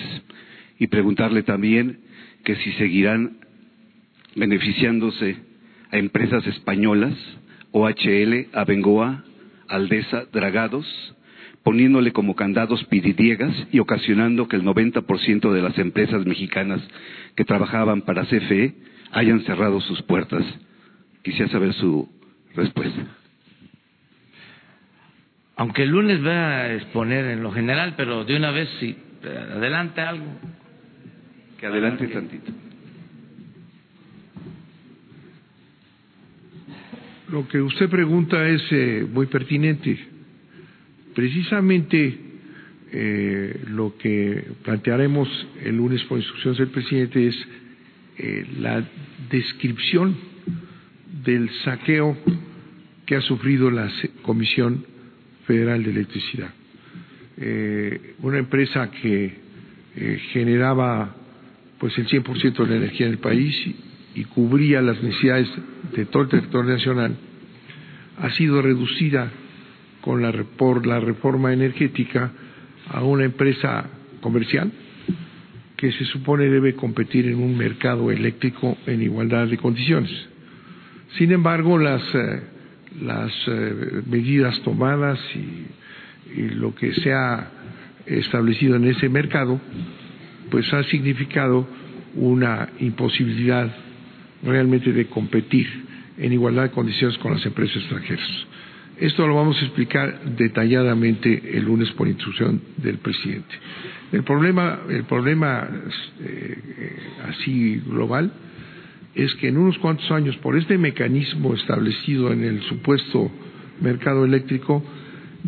y preguntarle también que si seguirán beneficiándose a empresas españolas, OHL, Abengoa, Aldesa, Dragados, poniéndole como candados pididiegas y ocasionando que el 90% de las empresas mexicanas que trabajaban para CFE hayan cerrado sus puertas. Quisiera saber su respuesta. Aunque el lunes voy a exponer en lo general, pero de una vez sí, adelante algo. Que adelante tantito. Lo que usted pregunta es eh, muy pertinente. Precisamente eh, lo que plantearemos el lunes por instrucciones del presidente es eh, la descripción del saqueo que ha sufrido la Comisión Federal de Electricidad. una empresa que generaba pues el 100% de la energía en el país y cubría las necesidades de todo el territorio nacional, ha sido reducida con la, por la reforma energética a una empresa comercial que se supone debe competir en un mercado eléctrico en igualdad de condiciones. Sin embargo, las, eh, las eh, medidas tomadas y, y lo que se ha establecido en ese mercado, pues ha significado una imposibilidad realmente de competir en igualdad de condiciones con las empresas extranjeras. Esto lo vamos a explicar detalladamente el lunes por instrucción del presidente. El problema, el problema eh, así global es que en unos cuantos años, por este mecanismo establecido en el supuesto mercado eléctrico,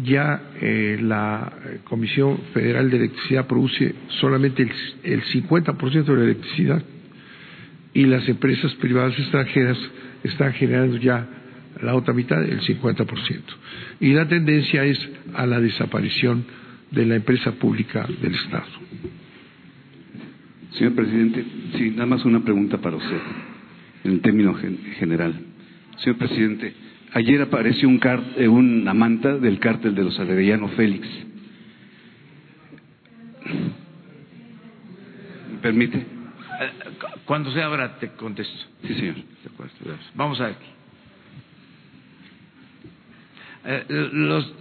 ya eh, la Comisión Federal de Electricidad produce solamente el, el 50% de la electricidad y las empresas privadas extranjeras están generando ya la otra mitad, el 50%. Y la tendencia es a la desaparición de la empresa pública del Estado. Señor presidente, sí, nada más una pregunta para usted, en término general. Señor presidente, ayer apareció un eh, una manta del cártel de los Arellano Félix. ¿Me permite? Cuando se abra te contesto. Sí, señor. Vamos a ver. Eh, los,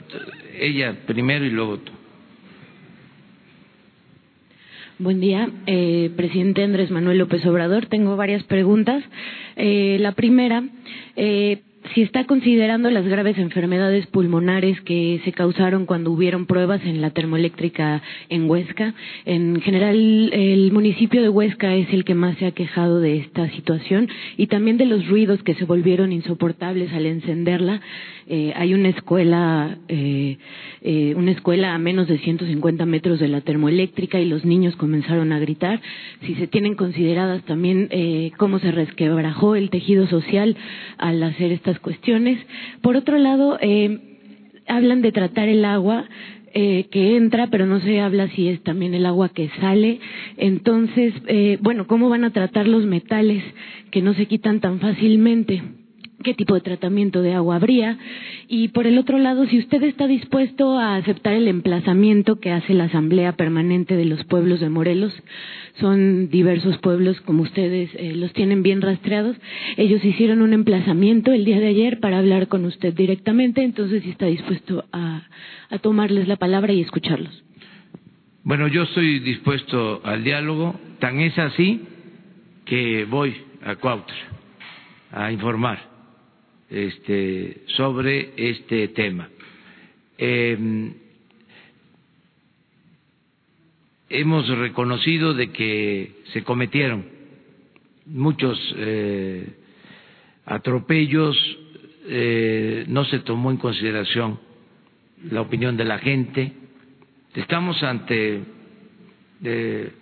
ella primero y luego tú. Buen día, eh, presidente Andrés Manuel López Obrador. Tengo varias preguntas. Eh, la primera, eh, si está considerando las graves enfermedades pulmonares que se causaron cuando hubieron pruebas en la termoeléctrica en Huesca. En general, el municipio de Huesca es el que más se ha quejado de esta situación y también de los ruidos que se volvieron insoportables al encenderla. Eh, hay una escuela, eh, eh, una escuela a menos de 150 metros de la termoeléctrica y los niños comenzaron a gritar. Si se tienen consideradas también eh, cómo se resquebrajó el tejido social al hacer estas cuestiones. Por otro lado, eh, hablan de tratar el agua eh, que entra, pero no se habla si es también el agua que sale. Entonces, eh, bueno, ¿cómo van a tratar los metales que no se quitan tan fácilmente? Qué tipo de tratamiento de agua habría. Y por el otro lado si usted está dispuesto a aceptar el emplazamiento que hace la Asamblea Permanente de los Pueblos de Morelos son diversos pueblos como ustedes eh, los tienen bien rastreados ellos hicieron un emplazamiento el día de ayer para hablar con usted directamente entonces si está dispuesto a, a tomarles la palabra y escucharlos. Bueno yo estoy dispuesto al diálogo tan es así que voy a Cuautla a informar este, sobre este tema. Eh, hemos reconocido de que se cometieron muchos eh, atropellos, eh, no se tomó en consideración la opinión de la gente. Estamos ante eh,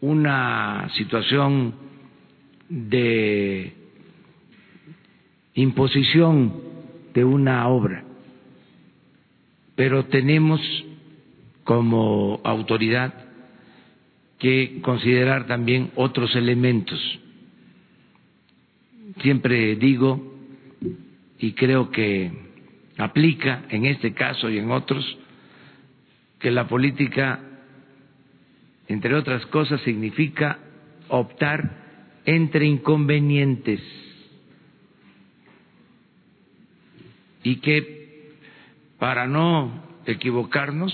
una situación de imposición de una obra, pero tenemos como autoridad que considerar también otros elementos. Siempre digo, y creo que aplica en este caso y en otros, que la política, entre otras cosas, significa optar entre inconvenientes y que para no equivocarnos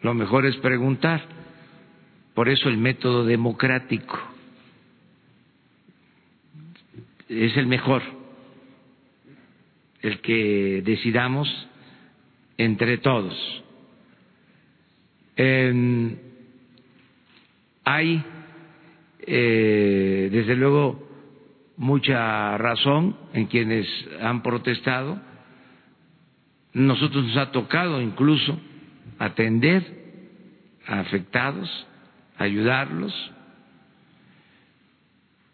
lo mejor es preguntar. Por eso el método democrático es el mejor, el que decidamos entre todos. hay, eh, desde luego, mucha razón en quienes han protestado. Nosotros nos ha tocado incluso atender a afectados, ayudarlos,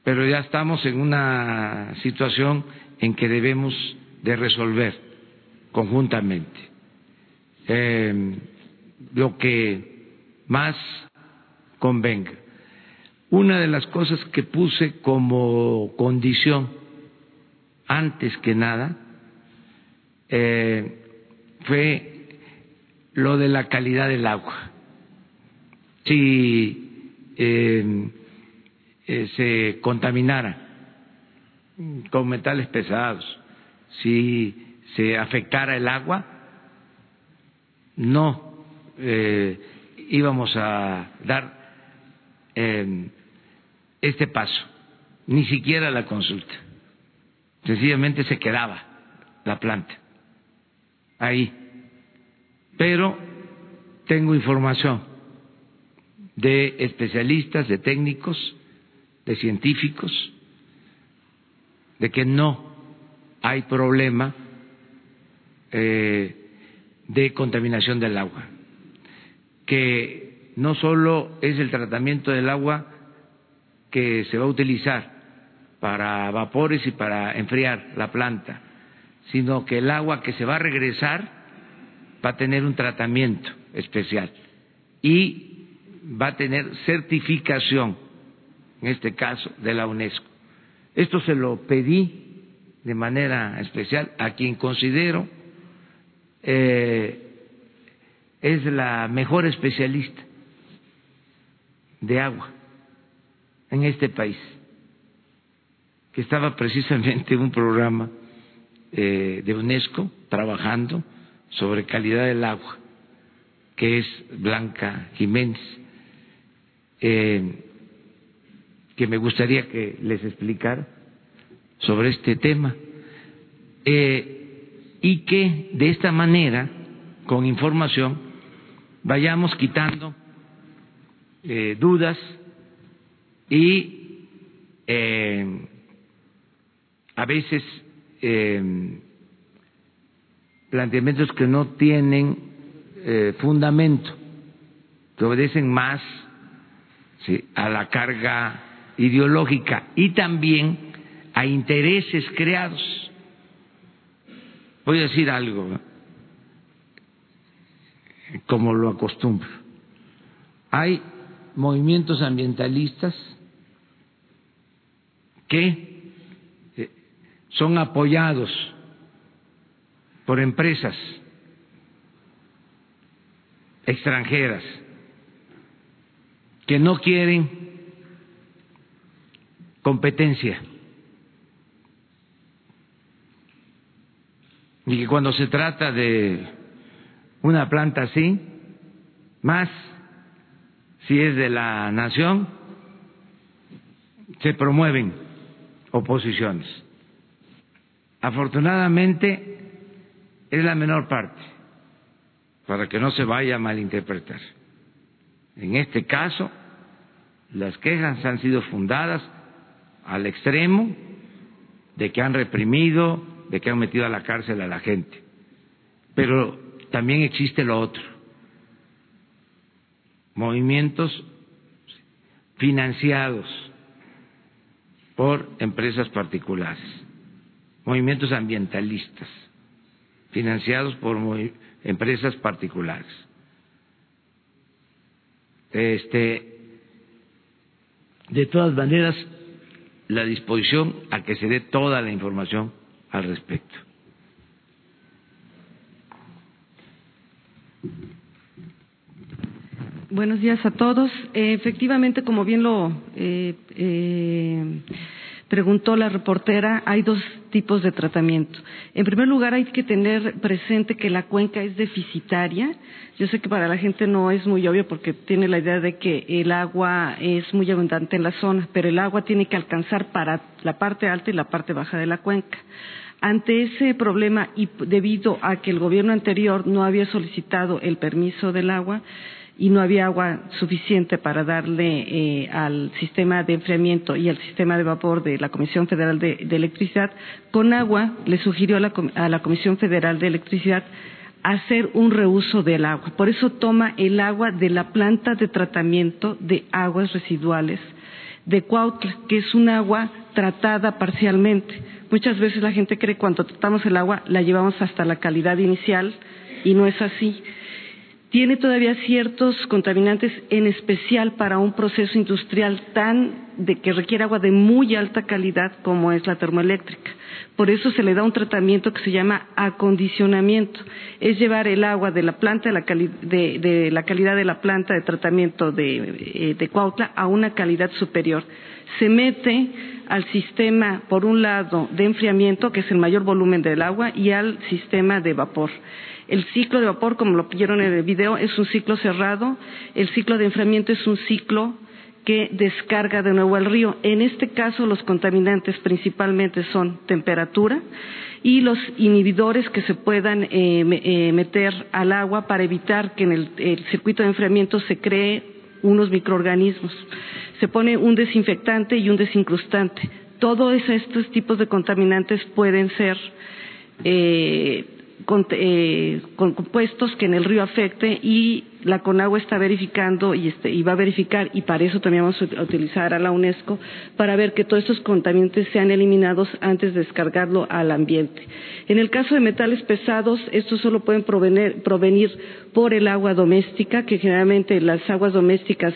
pero ya estamos en una situación en que debemos de resolver conjuntamente eh, lo que más convenga. Una de las cosas que puse como condición, antes que nada, eh, fue lo de la calidad del agua. Si eh, eh, se contaminara con metales pesados, si se afectara el agua, no íbamos a dar este paso, ni siquiera la consulta. Sencillamente se quedaba la planta ahí. Pero tengo información de especialistas, de técnicos, de científicos, de que no hay problema eh, de contaminación del agua, que no solo es el tratamiento del agua que se va a utilizar para vapores y para enfriar la planta, sino que el agua que se va a regresar va a tener un tratamiento especial y va a tener certificación, en este caso, de la UNESCO. Esto se lo pedí de manera especial a quien considero eh, es la mejor especialista de agua en este país, que estaba precisamente en un programa eh, de UNESCO trabajando sobre calidad del agua, que es Blanca Jiménez, eh, que me gustaría que les explicara sobre este tema, eh, y que de esta manera, con información, vayamos quitando dudas y eh, a veces eh, planteamientos que no tienen eh, fundamento, que obedecen más a la carga ideológica y también a intereses creados. Voy a decir algo, como lo acostumbro. Hay movimientos ambientalistas que son apoyados por empresas extranjeras que no quieren competencia y que cuando se trata de una planta así, más si es de la nación, se promueven oposiciones. Afortunadamente es la menor parte, para que no se vaya a malinterpretar. En este caso, las quejas han sido fundadas al extremo de que han reprimido, de que han metido a la cárcel a la gente. Pero también existe lo otro, movimientos financiados por empresas particulares, movimientos ambientalistas financiados por empresas particulares. Este, de todas maneras, la disposición a que se dé toda la información al respecto. Buenos días a todos. Eh, efectivamente, como bien lo eh, eh, preguntó la reportera, hay dos tipos de tratamiento. En primer lugar, hay que tener presente que la cuenca es deficitaria. Yo sé que para la gente no es muy obvio porque tiene la idea de que el agua es muy abundante en la zona, pero el agua tiene que alcanzar para la parte alta y la parte baja de la cuenca. Ante ese problema y debido a que el gobierno anterior no había solicitado el permiso del agua, y no había agua suficiente para darle eh, al sistema de enfriamiento y al sistema de vapor de la Comisión Federal de, Electricidad, con agua le sugirió a la, a la Comisión Federal de Electricidad hacer un reuso del agua. Por eso toma el agua de la planta de tratamiento de aguas residuales de Cuautla, que es un agua tratada parcialmente. Muchas veces la gente cree que cuando tratamos el agua la llevamos hasta la calidad inicial y no es así tiene todavía ciertos contaminantes, en especial para un proceso industrial tan de que requiere agua de muy alta calidad como es la termoeléctrica. Por eso se le da un tratamiento que se llama acondicionamiento. Es llevar el agua de la planta, de la, calidad de la planta de tratamiento de, eh, de Cuautla a una calidad superior. Se mete al sistema, por un lado, de enfriamiento, que es el mayor volumen del agua, y al sistema de vapor. El ciclo de vapor, como lo vieron en el video, es un ciclo cerrado. El ciclo de enfriamiento es un ciclo que descarga de nuevo al río. En este caso, los contaminantes principalmente son temperatura y los inhibidores que se puedan eh, eh, meter al agua para evitar que en el, circuito de enfriamiento se cree unos microorganismos. Se pone un desinfectante y un desincrustante. Todos estos tipos de contaminantes pueden ser eh, eh, con, compuestos que en el río afecte y la CONAGUA está verificando y, este, y va a verificar y para eso también vamos a utilizar a la UNESCO para ver que todos estos contaminantes sean eliminados antes de descargarlo al ambiente. En el caso de metales pesados, estos solo pueden provenir, por el agua doméstica, que generalmente las aguas domésticas,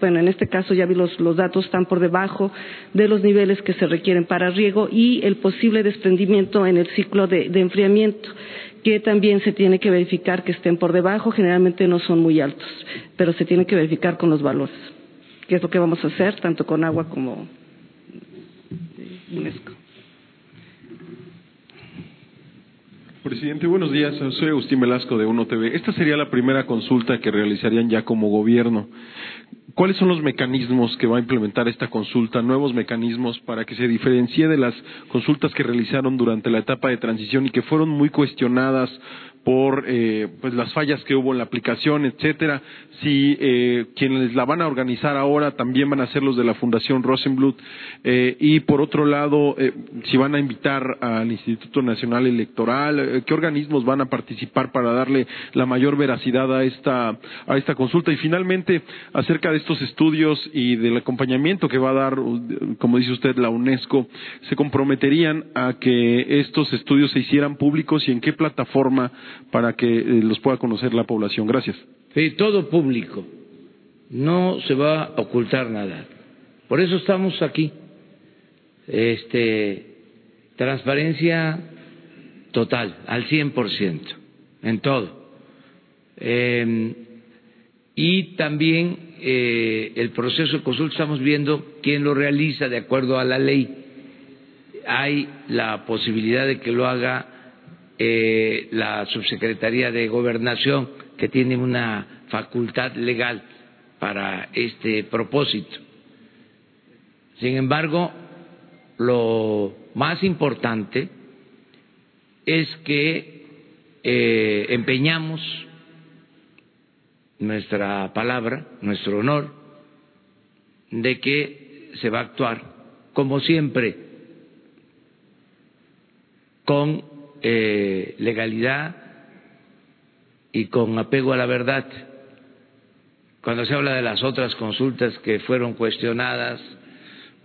bueno, en este caso ya vi los, datos, están por debajo de los niveles que se requieren para riego y el posible desprendimiento en el ciclo de enfriamiento que también se tiene que verificar que estén por debajo, generalmente no son muy altos, pero se tiene que verificar con los valores, que es lo que vamos a hacer tanto con agua como UNESCO. Presidente, buenos días. Soy Agustín Velasco de UNO TV. Esta sería la primera consulta que realizarían ya como gobierno. ¿Cuáles son los mecanismos que va a implementar esta consulta, nuevos mecanismos para que se diferencie de las consultas que realizaron durante la etapa de transición y que fueron muy cuestionadas por eh, pues las fallas que hubo en la aplicación, etcétera. Si eh, quienes la van a organizar ahora también van a ser los de la Fundación Rosenblut eh, y por otro lado eh, si van a invitar al Instituto Nacional Electoral, eh, qué organismos van a participar para darle la mayor veracidad a esta a esta consulta y finalmente acerca de estos estudios y del acompañamiento que va a dar, como dice usted, la UNESCO, se comprometerían a que estos estudios se hicieran públicos y en qué plataforma para que eh, los pueda conocer la población. Gracias. Sí, todo público. No se va a ocultar nada. Por eso estamos aquí. Este, transparencia total, al 100%, en todo. Eh, y también eh, el proceso de consulta estamos viendo quién lo realiza de acuerdo a la ley. Hay la posibilidad de que lo haga eh, la subsecretaría de gobernación que tiene una facultad legal para este propósito. Sin embargo, lo más importante es que eh, empeñamos nuestra palabra, nuestro honor, de que se va a actuar como siempre, con eh, legalidad y con apego a la verdad. Cuando se habla de las otras consultas que fueron cuestionadas,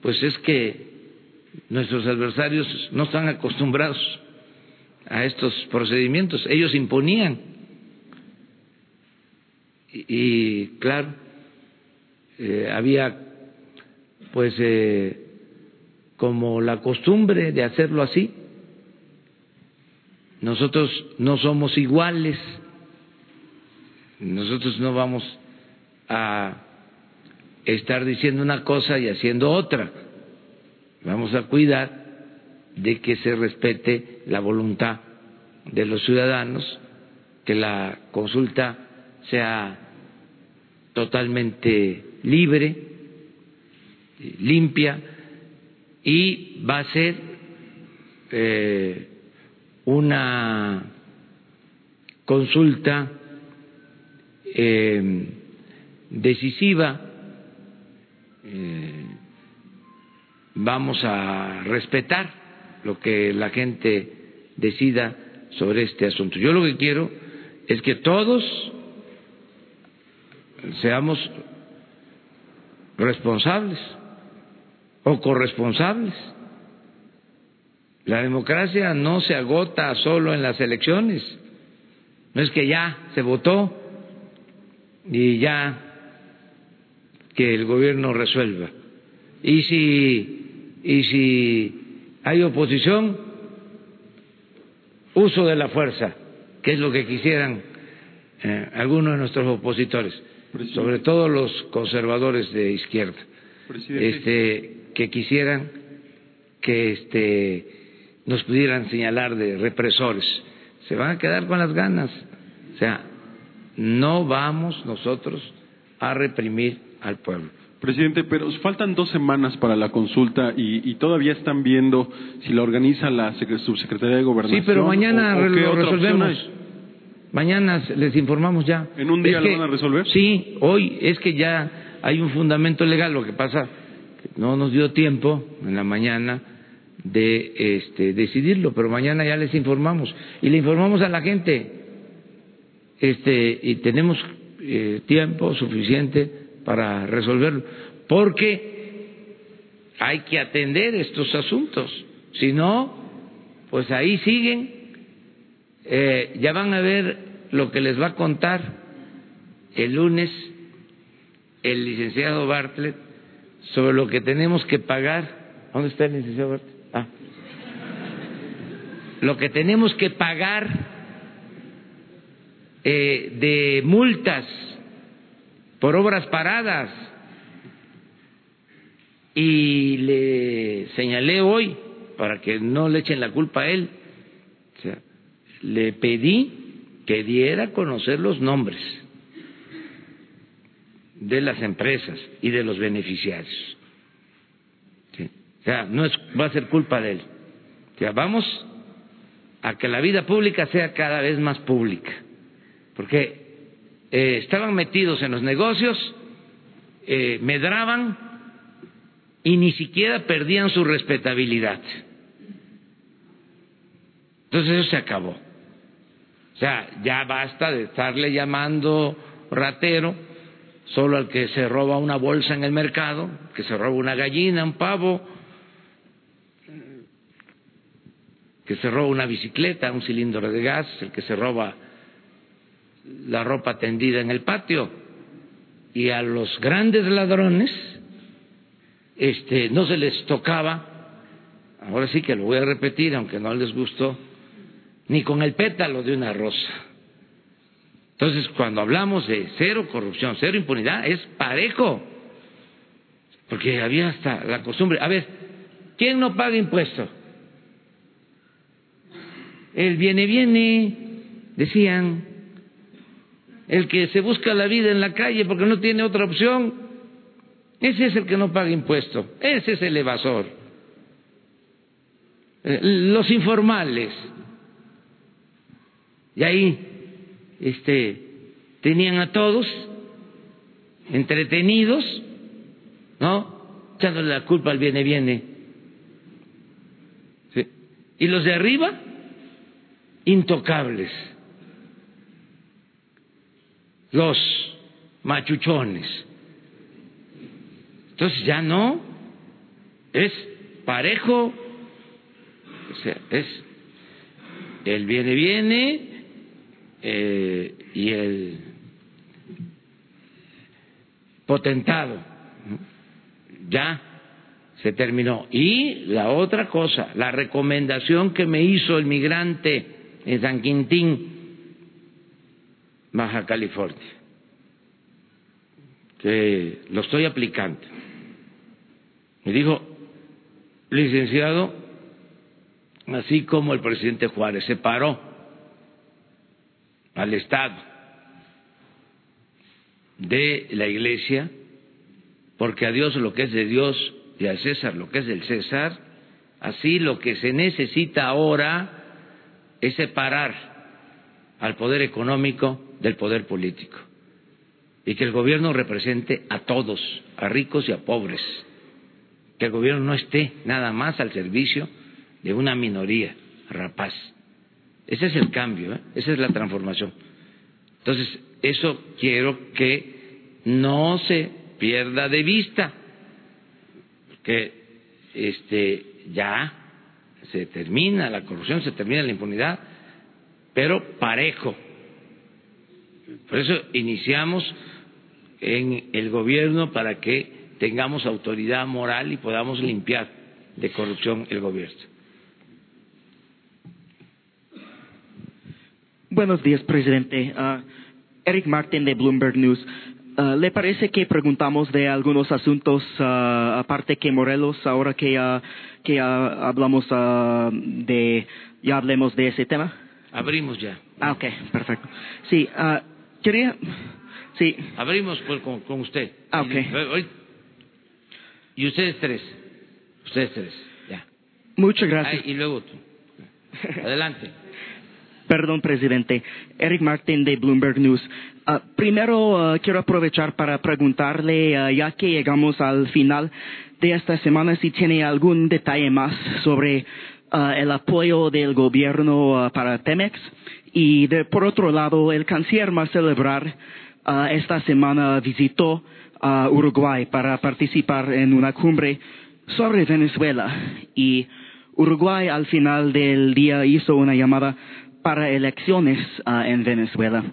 pues es que nuestros adversarios no están acostumbrados a estos procedimientos. Ellos imponían. Y, claro, eh, había pues eh, como la costumbre de hacerlo así, nosotros no somos iguales, nosotros no vamos a estar diciendo una cosa y haciendo otra. Vamos a cuidar de que se respete la voluntad de los ciudadanos, que la consulta sea totalmente libre, limpia y va a ser eh, una consulta eh, decisiva. Eh, vamos a respetar lo que la gente decida sobre este asunto. Yo lo que quiero es que todos seamos responsables o corresponsables. La democracia no se agota solo en las elecciones. No es que ya se votó y ya que el gobierno resuelva. Y si, y si hay oposición, uso de la fuerza, que es lo que quisieran eh, algunos de nuestros opositores, sobre todo los conservadores de izquierda, este, que quisieran que este, nos pudieran señalar de represores. Se van a quedar con las ganas. O sea, no vamos nosotros a reprimir al pueblo. Presidente, pero faltan dos semanas para la consulta y, todavía están viendo si la organiza la subsecretaría de Gobernación. Sí, pero mañana lo resolvemos. Mañana les informamos ya. ¿En un día lo van a resolver? Sí, hoy es que ya hay un fundamento legal. Lo que pasa que no nos dio tiempo en la mañana de este, decidirlo, pero mañana ya les informamos y le informamos a la gente. Este, y tenemos eh, tiempo suficiente para resolverlo, porque hay que atender estos asuntos. Si no, pues ahí siguen. Eh, ya van a ver lo que les va a contar el lunes el licenciado Bartlett sobre lo que tenemos que pagar. ¿Dónde está el licenciado Bartlett? Lo que tenemos que pagar eh, de multas por obras paradas. Y le señalé hoy, para que no le echen la culpa a él, le pedí que diera a conocer los nombres de las empresas y de los beneficiarios. O sea, no es, va a ser culpa de él. O sea, vamos a que la vida pública sea cada vez más pública, porque eh, estaban metidos en los negocios, eh, medraban y ni siquiera perdían su respetabilidad. Entonces eso se acabó. O sea, ya basta de estarle llamando ratero solo al que se roba una bolsa en el mercado, que se roba una gallina, un pavo, que se roba una bicicleta, un cilindro de gas, el que se roba la ropa tendida en el patio. Y a los grandes ladrones este no se les tocaba ahora sí que lo voy a repetir aunque no les gustó ni con el pétalo de una rosa. Entonces cuando hablamos de cero corrupción cero impunidad es parejo. Porque había hasta la costumbre. A ver quién no paga impuesto el viene viene decían el que se busca la vida en la calle porque no tiene otra opción, ese es el que no paga impuesto, ese es el evasor. Eh, los informales. Y ahí este, tenían a todos entretenidos, ¿no? Echándole la culpa al viene, viene. Y los de arriba, intocables los machuchones. Entonces ya no, es parejo, o sea, es el viene viene eh, y el potentado. Ya se terminó. Y la otra cosa, la recomendación que me hizo el migrante en San Quintín, Baja California, que lo estoy aplicando. Me dijo, licenciado, así como el presidente Juárez se paró al Estado de la Iglesia, porque a Dios lo que es de Dios y al César lo que es del César, así lo que se necesita ahora es separar al poder económico del poder político. y que el gobierno represente a todos, a ricos y a pobres, que el gobierno no esté nada más al servicio de una minoría rapaz. Ese es el cambio, ¿eh? esa es la transformación. Entonces, eso quiero que no se pierda de vista, que este, ya se termina la corrupción, se termina la impunidad, pero parejo. Por eso iniciamos en el gobierno para que tengamos autoridad moral y podamos limpiar de corrupción el gobierno. Buenos días, presidente. Uh, Eric Martin de Bloomberg News. Uh, ¿Le parece que preguntamos de algunos asuntos uh, aparte que Morelos, ahora que, que hablamos de, ya hablemos de ese tema? Abrimos ya. Ah, ok, perfecto. Sí, quería, sí. Abrimos pues, con, con, usted. Ah, ok. Y, y ustedes tres. Ustedes tres, ya. Muchas gracias. y luego tú. Adelante. Perdón, presidente. Eric Martin de Bloomberg News. Uh, primero, uh, quiero aprovechar para preguntarle, uh, ya que llegamos al final de esta semana, si tiene algún detalle más sobre el apoyo del gobierno para Temex. Y de, por otro lado, el canciller Marcelo Ebrard esta semana visitó Uruguay para participar en una cumbre sobre Venezuela. Y Uruguay al final del día hizo una llamada para elecciones uh, en Venezuela.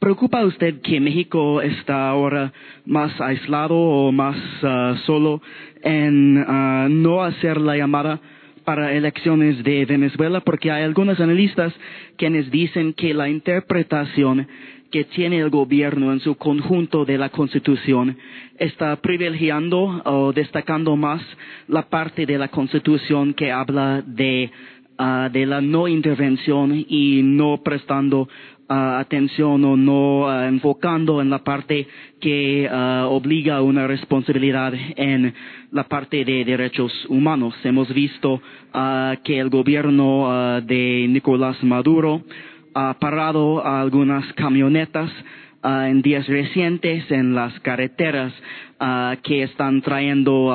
¿Preocupa usted que México está ahora más aislado o más uh, solo en uh, no hacer la llamada para elecciones de Venezuela? Porque hay algunos analistas quienes dicen que la interpretación que tiene el gobierno en su conjunto de la Constitución está privilegiando o destacando más la parte de la Constitución que habla de Ah, de la no intervención y no prestando ah, atención o no ah, enfocando en la parte que obliga a una responsabilidad en la parte de derechos humanos. Hemos visto que el gobierno de Nicolás Maduro ha parado algunas camionetas en días recientes en las carreteras que están trayendo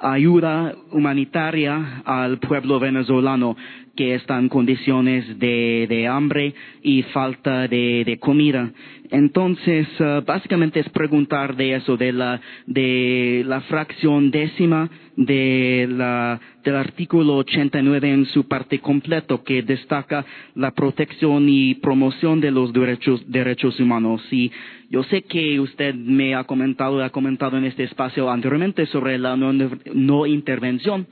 ayuda humanitaria al pueblo venezolano que está en condiciones de, hambre y falta de, comida. Entonces, uh, básicamente es preguntar de eso, de la, de la fracción décima de la, del artículo 89 en su parte completo, que destaca la protección y promoción de los derechos, derechos humanos. Y yo sé que usted me ha comentado, ha comentado en este espacio anteriormente sobre la no, intervención,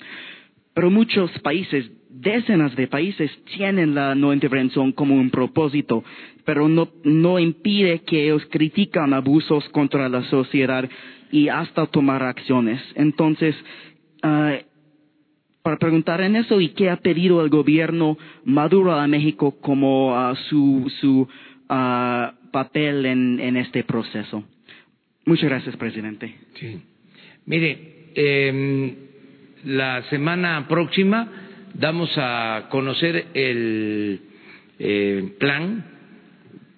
pero muchos países, decenas de países, tienen la no intervención como un propósito, pero no, no impide que ellos critican abusos contra la sociedad y hasta tomar acciones. Entonces, uh, para preguntar en eso y qué ha pedido el gobierno Maduro a México como uh, su, su uh, papel en, este proceso. Muchas gracias, presidente. Sí. Mire, em, la semana próxima damos a conocer el eh, plan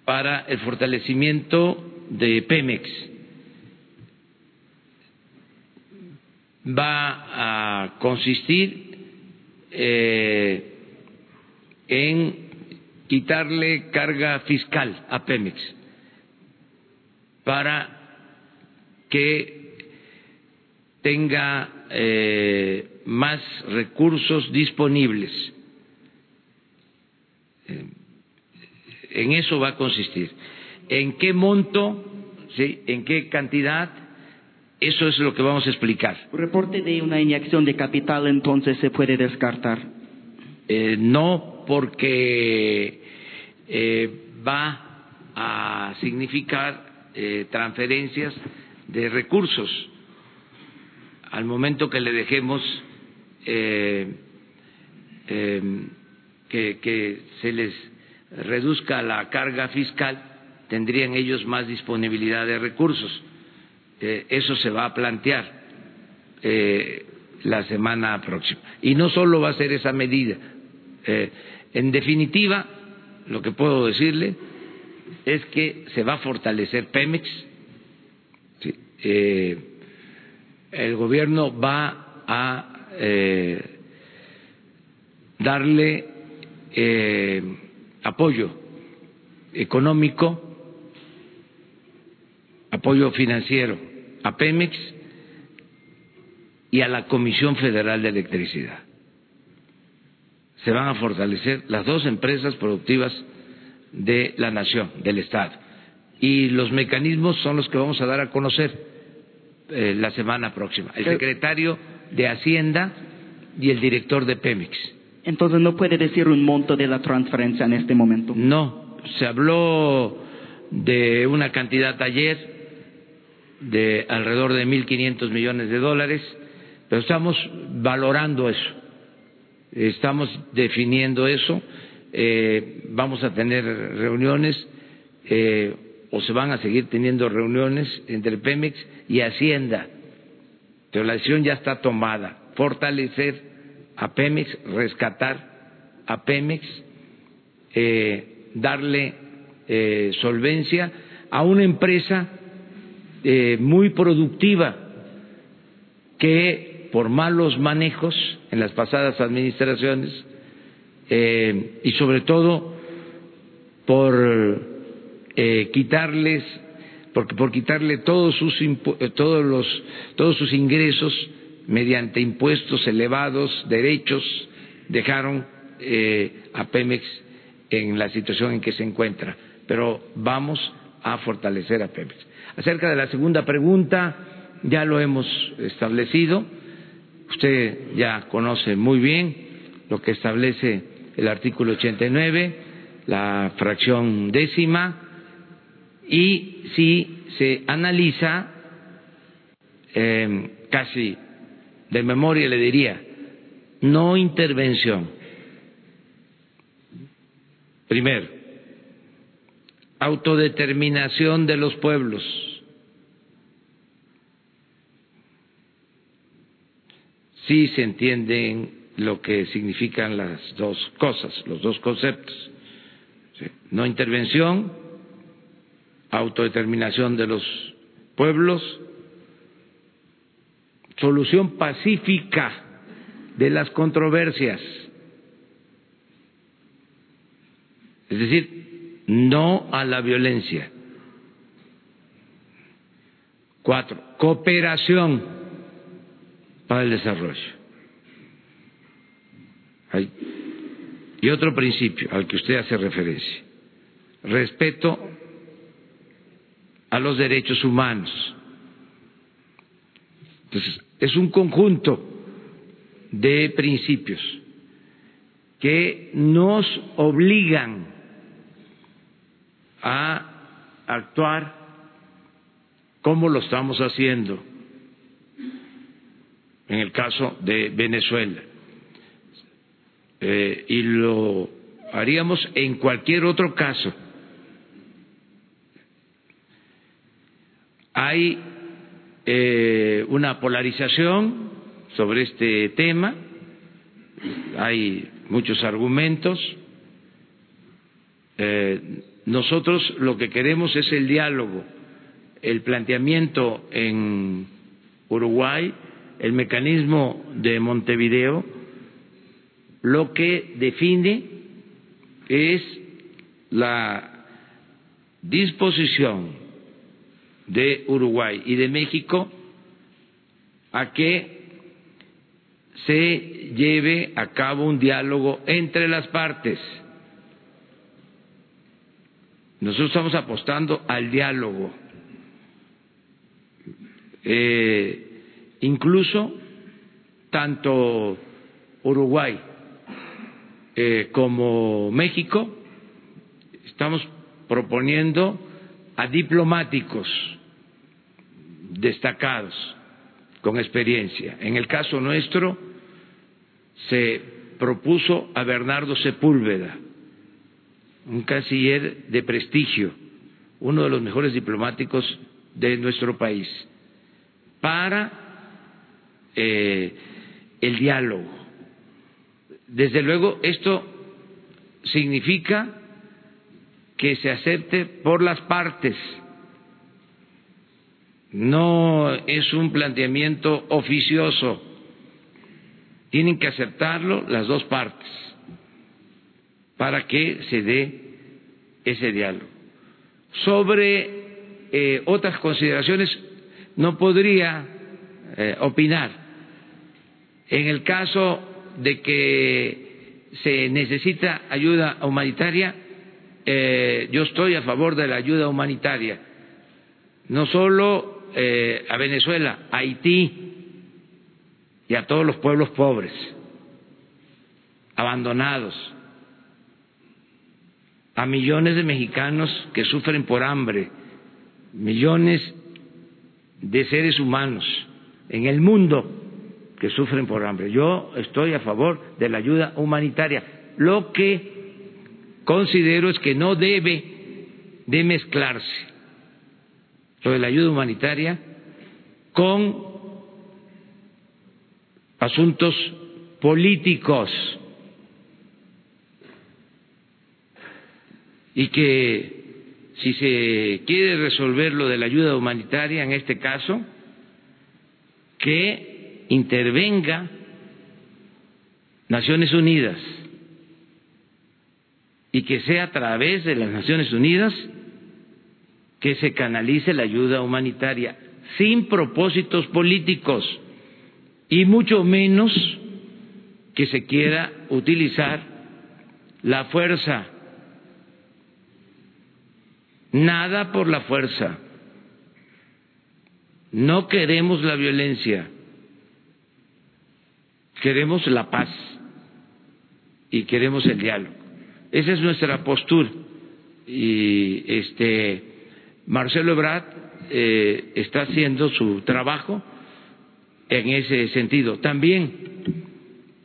para el fortalecimiento de Pemex. Va a consistir eh, en quitarle carga fiscal a Pemex para que tenga eh, más recursos disponibles. Eh, en eso va a consistir. ¿En qué monto? ¿sí? ¿En qué cantidad? Eso es lo que vamos a explicar. Reporte de una inyección de capital entonces se puede descartar. Eh, no porque eh, va a significar eh, transferencias de recursos al momento que le dejemos eh, que, que se les reduzca la carga fiscal, tendrían ellos más disponibilidad de recursos. eso se va a plantear la semana próxima. Y no solo va a ser esa medida, en definitiva, lo que puedo decirle es que se va a fortalecer Pemex. Eh, el gobierno va a eh, darle eh, apoyo económico, apoyo financiero a Pemex y a la Comisión Federal de Electricidad. Se van a fortalecer las dos empresas productivas de la nación, del Estado. Y los mecanismos son los que vamos a dar a conocer eh, la semana próxima. El secretario de Hacienda y el director de Pemex. Entonces no puede decir un monto de la transferencia en este momento. No, se habló de una cantidad ayer de alrededor de 1.500 millones de dólares, pero estamos valorando eso, estamos definiendo eso, eh, vamos a tener reuniones eh, o se van a seguir teniendo reuniones entre Pemex y Hacienda, pero la decisión ya está tomada, fortalecer a Pemex, rescatar a Pemex, eh, darle eh, solvencia a una empresa eh, muy productiva que por malos manejos en las pasadas administraciones y sobre todo por eh, quitarles porque por quitarle todos sus todos los todos sus ingresos mediante impuestos elevados derechos dejaron a Pemex en la situación en que se encuentra. Pero vamos a fortalecer a Pemex. Acerca de la segunda pregunta, ya lo hemos establecido. Usted ya conoce muy bien lo que establece el artículo 89, la fracción décima, y si se analiza, eh, casi de memoria le diría, no intervención. Primero, autodeterminación de los pueblos sí se entienden lo que significan las dos cosas, los dos conceptos. No intervención, autodeterminación de los pueblos, solución pacífica de las controversias. Es decir, no a la violencia. Cuatro, cooperación para el desarrollo. Y otro principio al que usted hace referencia, respeto a los derechos humanos. Entonces, es un conjunto de principios que nos obligan a actuar como lo estamos haciendo en el caso de Venezuela. Eh, y lo haríamos en cualquier otro caso. Hay eh, una polarización sobre este tema, hay muchos argumentos. Eh, nosotros lo que queremos es el diálogo, el planteamiento en Uruguay el mecanismo de Montevideo lo que define es la disposición de Uruguay y de México a que se lleve a cabo un diálogo entre las partes. Nosotros estamos apostando al diálogo. Eh, Incluso tanto Uruguay eh, como México estamos proponiendo a diplomáticos destacados con experiencia. En el caso nuestro se propuso a Bernardo Sepúlveda, un canciller de prestigio, uno de los mejores diplomáticos de nuestro país, para eh, el diálogo. Desde luego, esto significa que se acepte por las partes. No es un planteamiento oficioso. Tienen que aceptarlo las dos partes para que se dé ese diálogo. Sobre eh, otras consideraciones no podría eh, opinar. En el caso de que se necesita ayuda humanitaria, eh, yo estoy a favor de la ayuda humanitaria, no solo a Venezuela, a Haití y a todos los pueblos pobres, abandonados, a millones de mexicanos que sufren por hambre, millones de seres humanos en el mundo que sufren por hambre. Yo estoy a favor de la ayuda humanitaria. Lo que considero es que no debe de mezclarse lo de la ayuda humanitaria con asuntos políticos. Y que si se quiere resolver lo de la ayuda humanitaria en este caso, que intervenga Naciones Unidas. Y que sea a través de las Naciones Unidas que se canalice la ayuda humanitaria sin propósitos políticos y mucho menos que se quiera utilizar la fuerza Nada por la fuerza. No queremos la violencia. Queremos la paz y queremos el diálogo. Esa es nuestra postura. Y este Marcelo Ebrard eh, está haciendo su trabajo en ese sentido. También,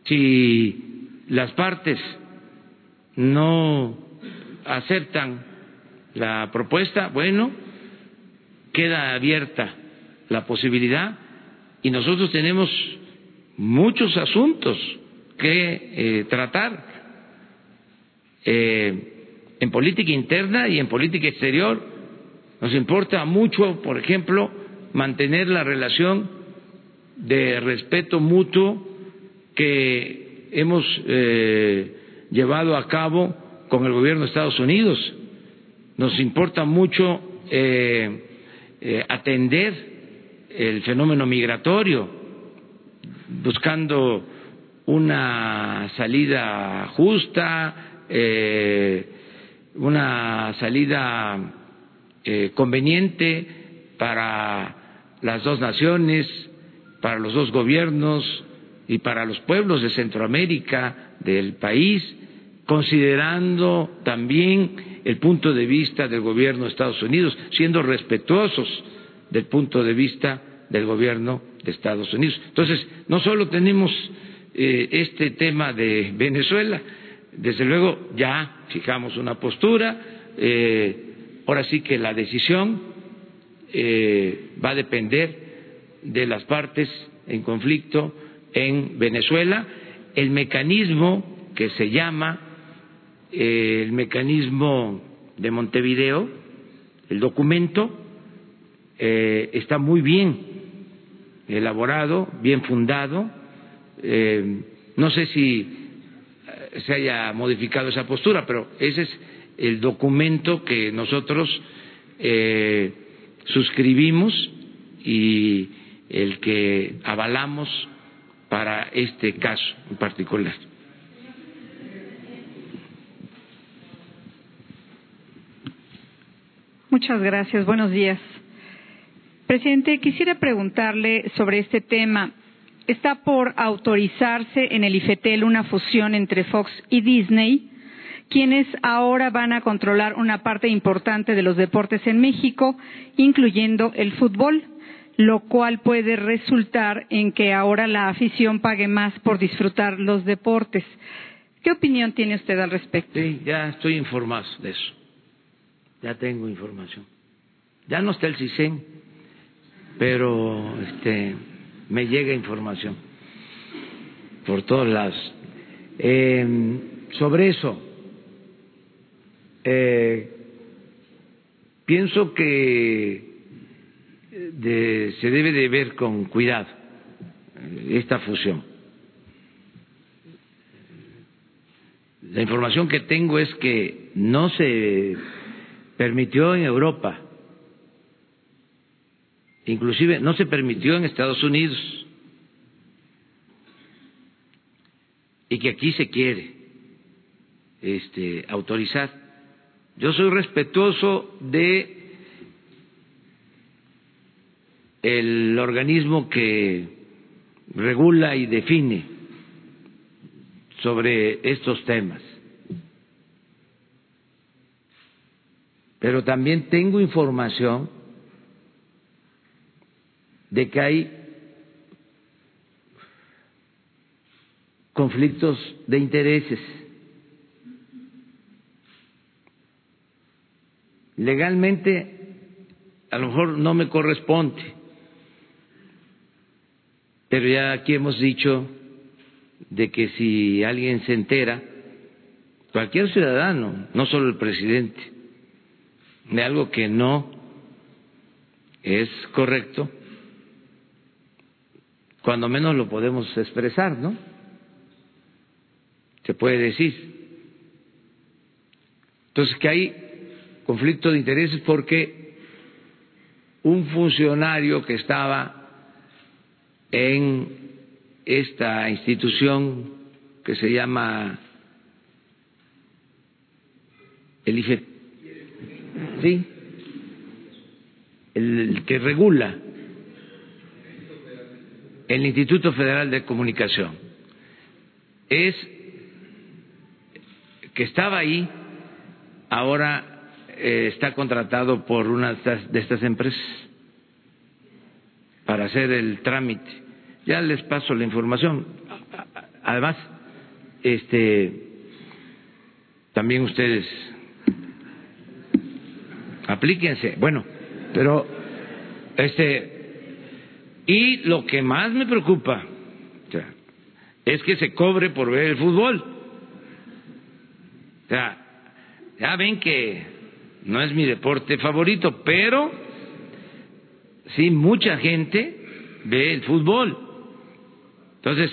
si las partes no aceptan la propuesta, bueno, queda abierta la posibilidad y nosotros tenemos muchos asuntos que eh, tratar eh, en política interna y en política exterior. Nos importa mucho, por ejemplo, mantener la relación de respeto mutuo que hemos eh, llevado a cabo con el gobierno de Estados Unidos. Nos importa mucho eh, eh, atender el fenómeno migratorio, buscando una salida justa, una salida conveniente para las dos naciones, para los dos gobiernos y para los pueblos de Centroamérica, del país, considerando también el punto de vista del gobierno de Estados Unidos, siendo respetuosos del punto de vista del gobierno de Estados Unidos. Entonces, no solo tenemos eh, este tema de Venezuela, desde luego ya fijamos una postura, eh, ahora sí que la decisión eh, va a depender de las partes en conflicto en Venezuela, el mecanismo que se llama el mecanismo de Montevideo, el documento eh, está muy bien elaborado, bien fundado. Eh, no sé si eh, se haya modificado esa postura, pero ese es el documento que nosotros suscribimos y el que avalamos para este caso en particular. Muchas gracias. Buenos días. Presidente, quisiera preguntarle sobre este tema. Está por autorizarse en el IFETEL una fusión entre Fox y Disney, quienes ahora van a controlar una parte importante de los deportes en México, incluyendo el fútbol, lo cual puede resultar en que ahora la afición pague más por disfrutar los deportes. ¿Qué opinión tiene usted al respecto? Sí, ya estoy informado de eso ya tengo información. Ya no está el CISEN, pero este, me llega información por todos lados. Eh, sobre eso, eh, pienso que de, se debe de ver con cuidado esta fusión. La información que tengo es que no se permitió en Europa, inclusive no se permitió en Estados Unidos, y que aquí se quiere este, autorizar. Yo soy respetuoso de el organismo que regula y define sobre estos temas. Pero también tengo información de que hay conflictos de intereses. Legalmente a lo mejor no me corresponde, pero ya aquí hemos dicho de que si alguien se entera, cualquier ciudadano, no solo el presidente, de algo que no es correcto, cuando menos lo podemos expresar, ¿no? Se puede decir. Entonces, que hay conflicto de intereses porque un funcionario que estaba en esta institución que se llama el IFE, sí, el que regula el Instituto Federal de Comunicación, es que estaba ahí, ahora eh, está contratado por una de estas empresas para hacer el trámite ya les paso la información. Además, este, también ustedes aplíquense. Bueno, pero este y lo que más me preocupa es que se cobre por ver el fútbol. O sea, ya ven que no es mi deporte favorito, pero sí mucha gente ve el fútbol. Entonces,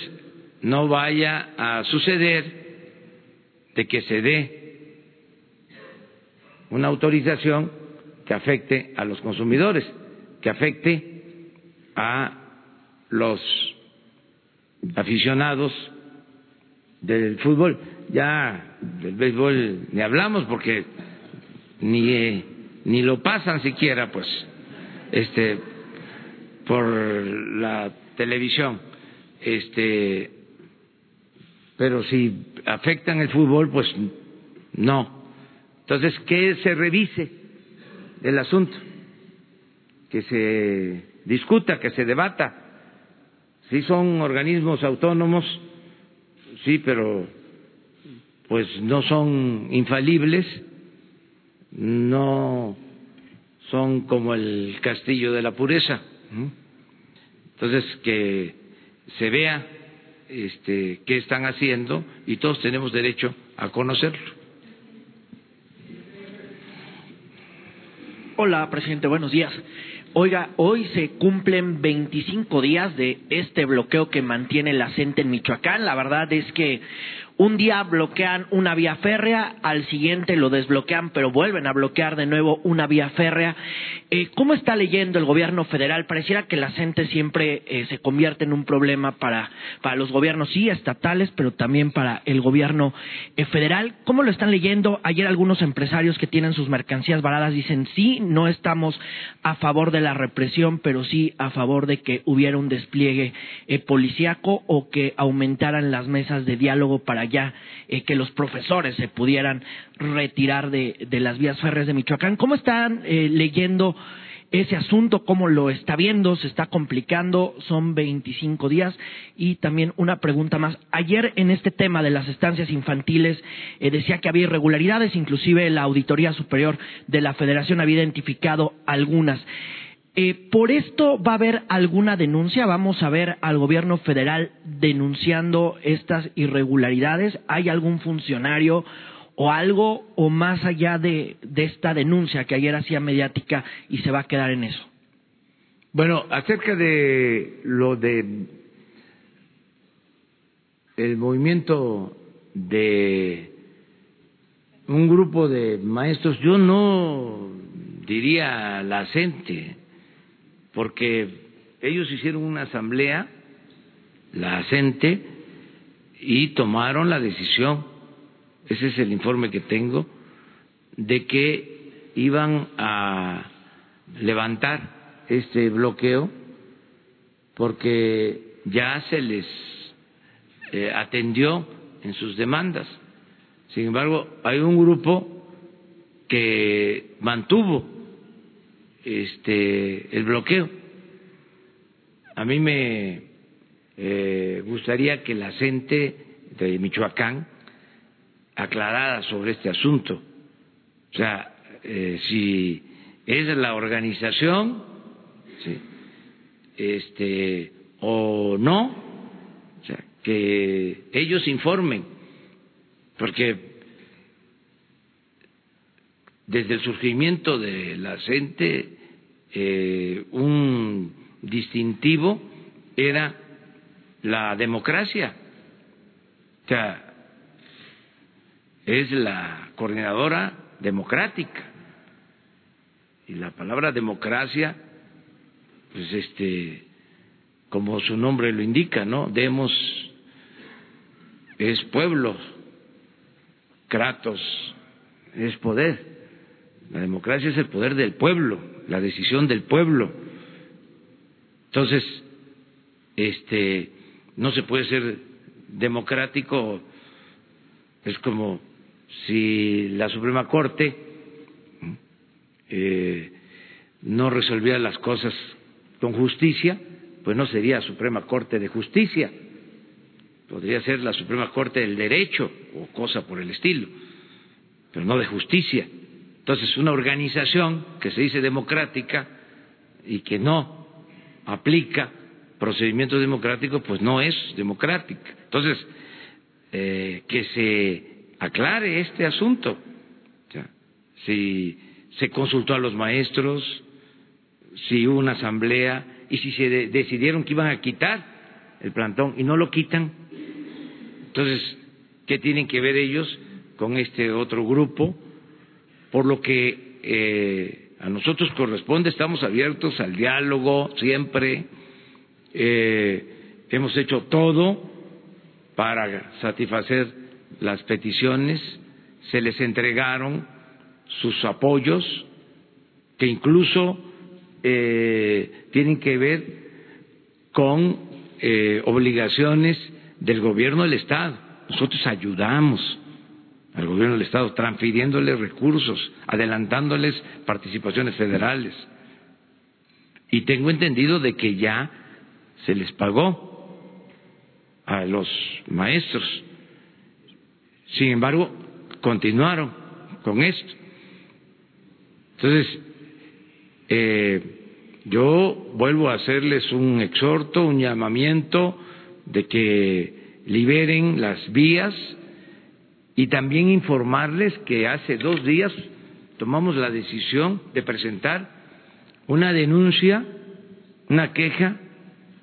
no vaya a suceder de que se dé una autorización que afecte a los consumidores, que afecte a los aficionados del fútbol. Ya del béisbol ni hablamos porque ni, ni lo pasan siquiera, pues, este, por la televisión este, pero si afectan el fútbol, pues no. Entonces, que se revise el asunto, que se discuta, que se debata. Si son organismos autónomos, sí, pero pues no son infalibles, no son como el castillo de la pureza. Entonces, que se vea este, qué están haciendo y todos tenemos derecho a conocerlo. Hola, presidente, buenos días. Oiga, hoy se cumplen 25 días de este bloqueo que mantiene la CENTE en Michoacán. La verdad es que un día bloquean una vía férrea, al siguiente lo desbloquean, pero vuelven a bloquear de nuevo una vía férrea. Eh, ¿Cómo está leyendo el gobierno federal? Pareciera que la gente siempre eh, se convierte en un problema para, para los gobiernos, sí, estatales, pero también para el gobierno eh, federal. ¿Cómo lo están leyendo? Ayer algunos empresarios que tienen sus mercancías varadas dicen, sí, no estamos a favor de la represión, pero sí a favor de que hubiera un despliegue policíaco o que aumentaran las mesas de diálogo para ya eh, que los profesores se pudieran retirar de, las vías férreas de Michoacán. ¿Cómo están eh, leyendo ese asunto? ¿Cómo lo está viendo? ¿Se está complicando? Son 25 días. Y también una pregunta más. Ayer en este tema de las estancias infantiles eh, decía que había irregularidades, inclusive la Auditoría Superior de la Federación había identificado algunas. Eh, ¿Por esto va a haber alguna denuncia? ¿Vamos a ver al gobierno federal denunciando estas irregularidades? ¿Hay algún funcionario o algo o más allá de, esta denuncia que ayer hacía mediática y se va a quedar en eso? Bueno, acerca de lo de el movimiento de un grupo de maestros, yo no diría la gente, porque ellos hicieron una asamblea, la CENTE, y tomaron la decisión, ese es el informe que tengo, de que iban a levantar este bloqueo porque ya se les eh, atendió en sus demandas. Sin embargo, hay un grupo que mantuvo este el bloqueo. A mí me eh, gustaría que la gente de Michoacán aclarara sobre este asunto. O sea, eh, si es la organización, este, o no, o sea, que ellos informen, porque desde el surgimiento de la gente eh, un distintivo era la democracia. O sea, es la coordinadora democrática. Y la palabra democracia, pues este, como su nombre lo indica, ¿no? Demos es pueblo, Kratos es poder. La democracia es el poder del pueblo, la decisión del pueblo. Entonces, este, no se puede ser democrático, es como si la Suprema Corte eh, no resolviera las cosas con justicia, pues no sería Suprema Corte de Justicia, podría ser la Suprema Corte del Derecho o cosa por el estilo, pero no de justicia. Entonces, una organización que se dice democrática y que no aplica procedimientos democráticos, pues no es democrática. Entonces, eh, que se aclare este asunto. si se consultó a los maestros, si hubo una asamblea y si se decidieron que iban a quitar el plantón y no lo quitan, entonces, ¿qué tienen que ver ellos con este otro grupo? Por lo que eh, a nosotros corresponde, estamos abiertos al diálogo siempre, eh, hemos hecho todo para satisfacer las peticiones, se les entregaron sus apoyos, que incluso eh, tienen que ver con eh, obligaciones del gobierno del Estado. Nosotros ayudamos al gobierno del Estado transfiriéndoles recursos, adelantándoles participaciones federales. Y tengo entendido de que ya se les pagó a los maestros. Sin embargo, continuaron con esto. Entonces, eh, yo vuelvo a hacerles un exhorto, un llamamiento de que liberen las vías y también informarles que hace dos días tomamos la decisión de presentar una denuncia, una queja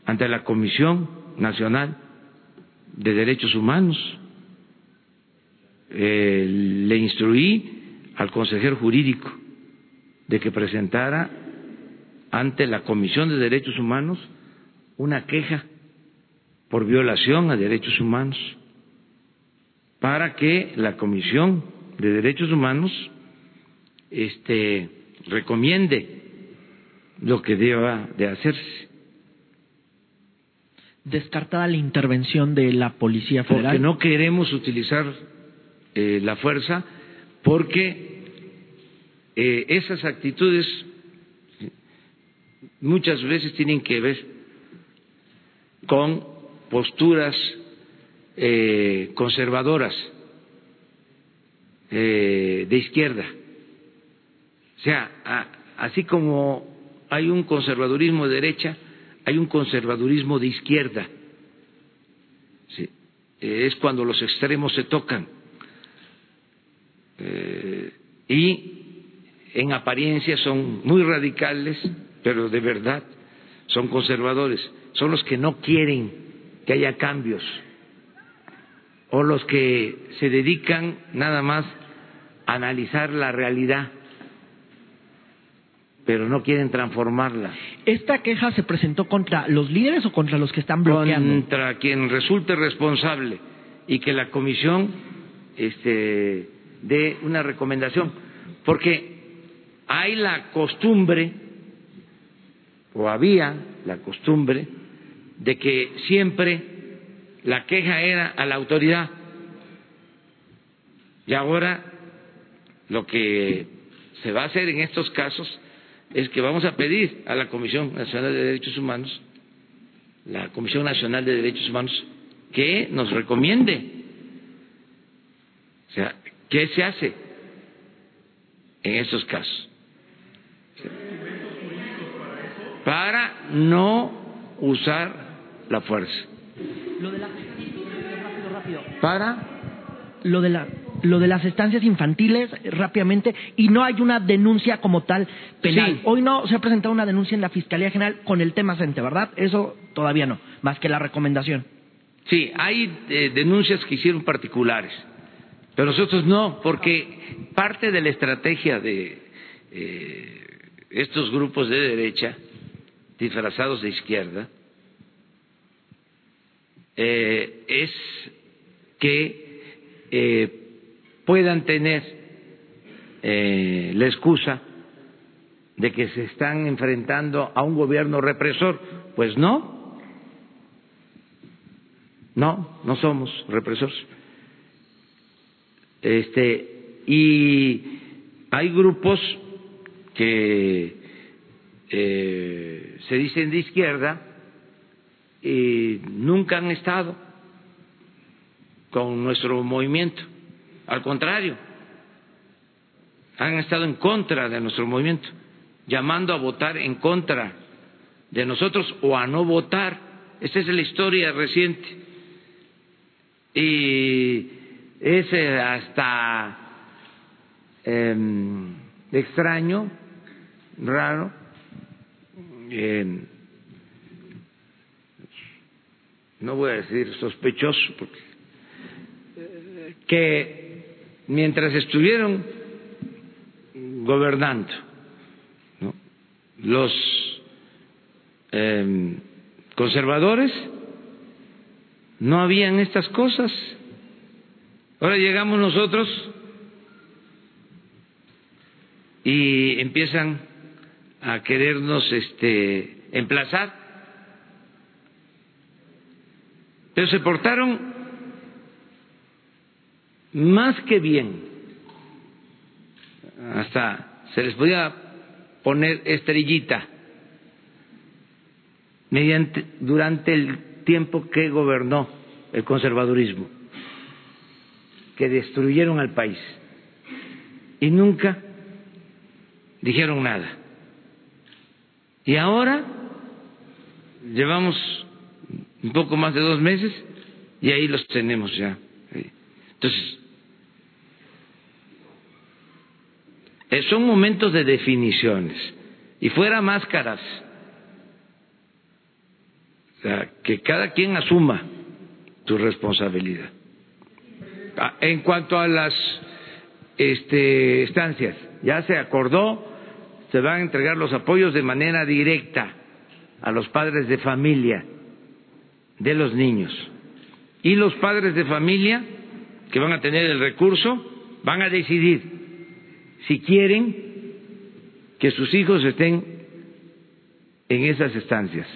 ante la Comisión Nacional de Derechos Humanos. Eh, le instruí al consejero jurídico de que presentara ante la Comisión de Derechos Humanos una queja por violación a derechos humanos para que la Comisión de Derechos Humanos este recomiende lo que deba de hacerse. Descartada la intervención de la Policía Federal. Porque no queremos utilizar eh, la fuerza porque eh, esas actitudes muchas veces tienen que ver con posturas eh, conservadoras eh, de izquierda. O sea, así como hay un conservadurismo de derecha, hay un conservadurismo de izquierda. Sí. es cuando los extremos se tocan. y en apariencia son muy radicales, pero de verdad son conservadores, son los que no quieren que haya cambios o los que se dedican nada más a analizar la realidad pero no quieren transformarla. ¿Esta queja se presentó contra los líderes o contra los que están bloqueando? Contra quien resulte responsable y que la comisión este, dé una recomendación, porque hay la costumbre, o había la costumbre, de que siempre la queja era a la autoridad. Y ahora lo que se va a hacer en estos casos es que vamos a pedir a la Comisión Nacional de Derechos Humanos, la Comisión Nacional de Derechos Humanos, que nos recomiende. O sea, ¿qué se hace en estos casos? Para no usar la fuerza. Lo de la... Para lo de la lo de las estancias infantiles rápidamente y no hay una denuncia como tal penal. Hoy no se ha presentado una denuncia en la Fiscalía General con el tema CENTE, ¿verdad? Eso todavía no, más que la recomendación. Sí, hay eh, denuncias que hicieron particulares, pero nosotros no, porque parte de la estrategia de eh, estos grupos de derecha, disfrazados de izquierda, eh, es que puedan tener eh, la excusa de que se están enfrentando a un gobierno represor. Pues no, no, no somos represores. Este, y hay grupos que eh, se dicen de izquierda y nunca han estado con nuestro movimiento al contrario, han estado en contra de nuestro movimiento, llamando a votar en contra de nosotros o a no votar. Esa es la historia reciente. Y es eh, hasta em, extraño, raro, em, no voy a decir sospechoso, porque que mientras estuvieron gobernando los em, conservadores, no habían estas cosas. Ahora llegamos nosotros y empiezan a querernos este, emplazar, pero se portaron más que bien. Hasta se les podía poner estrellita mediante durante el tiempo que gobernó el conservadurismo, que destruyeron al país y nunca dijeron nada. Y ahora llevamos un poco más de dos meses y ahí los tenemos ya. Entonces, Eh, son momentos de definiciones. Y fuera máscaras. O sea, que cada quien asuma su responsabilidad. Ah, en cuanto a las este, estancias, ya se acordó, se van a entregar los apoyos de manera directa a los padres de familia de los niños. Y los padres de familia que van a tener el recurso van a decidir si quieren que sus hijos estén en esas estancias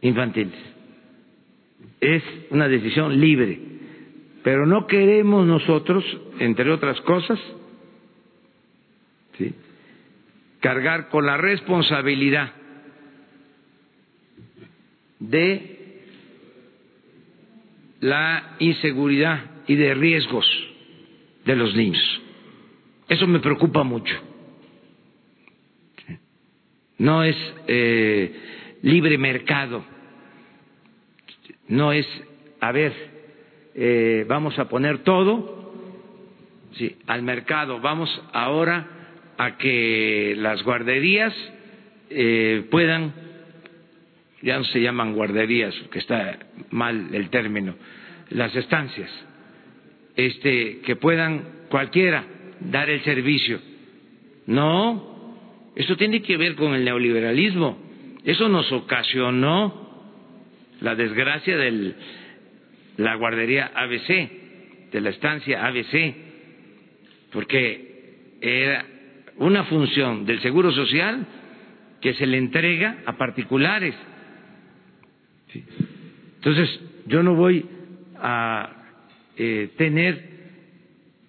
infantiles. Es una decisión libre, pero no queremos nosotros, entre otras cosas, cargar con la responsabilidad de la inseguridad y de riesgos de los niños. Eso me preocupa mucho. No es eh, libre mercado, no es, a ver, eh, vamos a poner todo sí, al mercado. Vamos ahora a que las guarderías eh, puedan, ya no se llaman guarderías, que está mal el término, las estancias, este, que puedan cualquiera dar el servicio. No, eso tiene que ver con el neoliberalismo. Eso nos ocasionó la desgracia de la guardería ABC, de la estancia ABC, porque era una función del Seguro Social que se le entrega a particulares. Entonces, yo no voy a eh, tener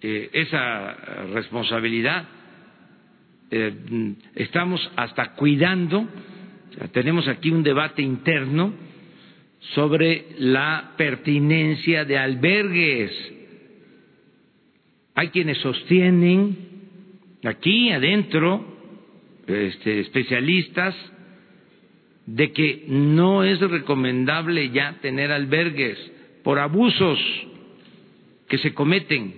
eh, esa responsabilidad. Eh, estamos hasta cuidando, tenemos aquí un debate interno sobre la pertinencia de albergues. Hay quienes sostienen aquí adentro, este, especialistas, de que no es recomendable ya tener albergues por abusos que se cometen.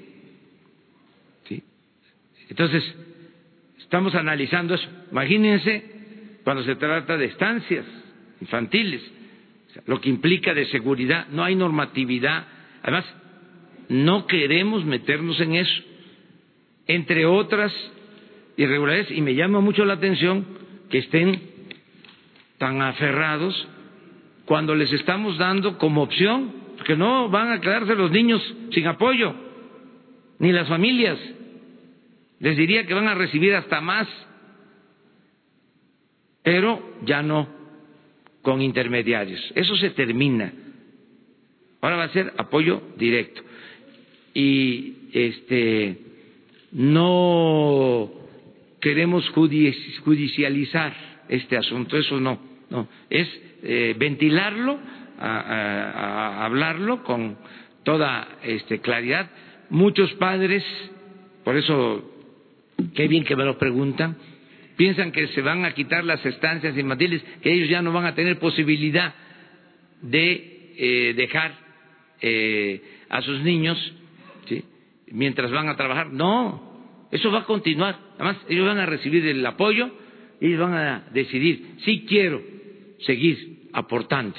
¿sí? Entonces, estamos analizando eso. Imagínense cuando se trata de estancias infantiles lo que implica de seguridad, no hay normatividad. Además, no queremos meternos en eso. Entre otras irregularidades, y me llama mucho la atención que estén tan aferrados cuando les estamos dando como opción, que no van a quedarse los niños sin apoyo, ni las familias. Les diría que van a recibir hasta más, pero ya no con intermediarios. Eso se termina. Ahora va a ser apoyo directo. Y este no queremos judicializar este asunto, eso no, no, es eh, ventilarlo, hablarlo con toda este, claridad. Muchos padres, por eso qué bien que me lo preguntan, piensan que se van a quitar las estancias infantiles, que ellos ya no van a tener posibilidad de eh, dejar eh, a sus niños mientras van a trabajar. No, eso va a continuar. Además, ellos van a recibir el apoyo ellos van a decidir si quiero seguir aportando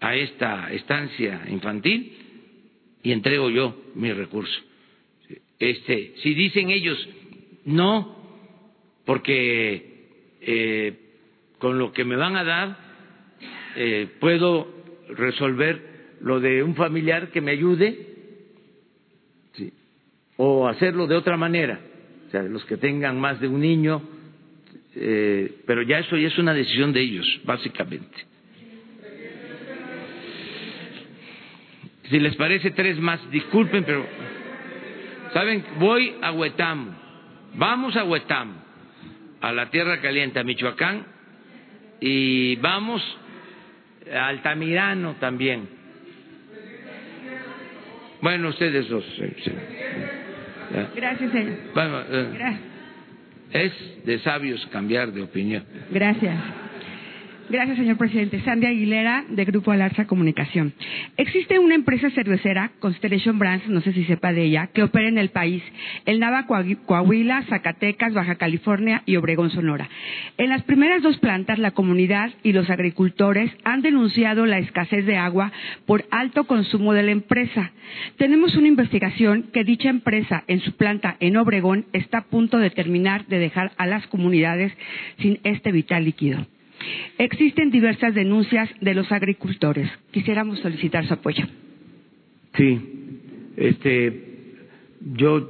a esta estancia infantil y entrego yo mi recurso. Este, si dicen ellos no, porque eh, con lo que me van a dar eh, puedo resolver lo de un familiar que me ayude o hacerlo de otra manera, o sea, los que tengan más de un niño, eh, pero ya eso ya es una decisión de ellos, básicamente. Si les parece tres más, disculpen, pero saben, voy a Huetam, vamos a Huetam a la Tierra Caliente, a Michoacán, y vamos a Altamirano también. Bueno, ustedes dos. Gracias, señor. Bueno, eh, es de sabios cambiar de opinión. Gracias. Gracias, señor presidente. Sandy Aguilera, de Grupo Alarza Comunicación. Existe una empresa cervecera, Constellation Brands, no sé si sepa de ella, que opera en el país, el Nava Coahuila, Zacatecas, Baja California y Obregón, Sonora. En las primeras dos plantas, la comunidad y los agricultores han denunciado la escasez de agua por alto consumo de la empresa. Tenemos una investigación que dicha empresa, en su planta en Obregón, está a punto de terminar de dejar a las comunidades sin este vital líquido. Existen diversas denuncias de los agricultores. Quisiéramos solicitar su apoyo. Sí, este, yo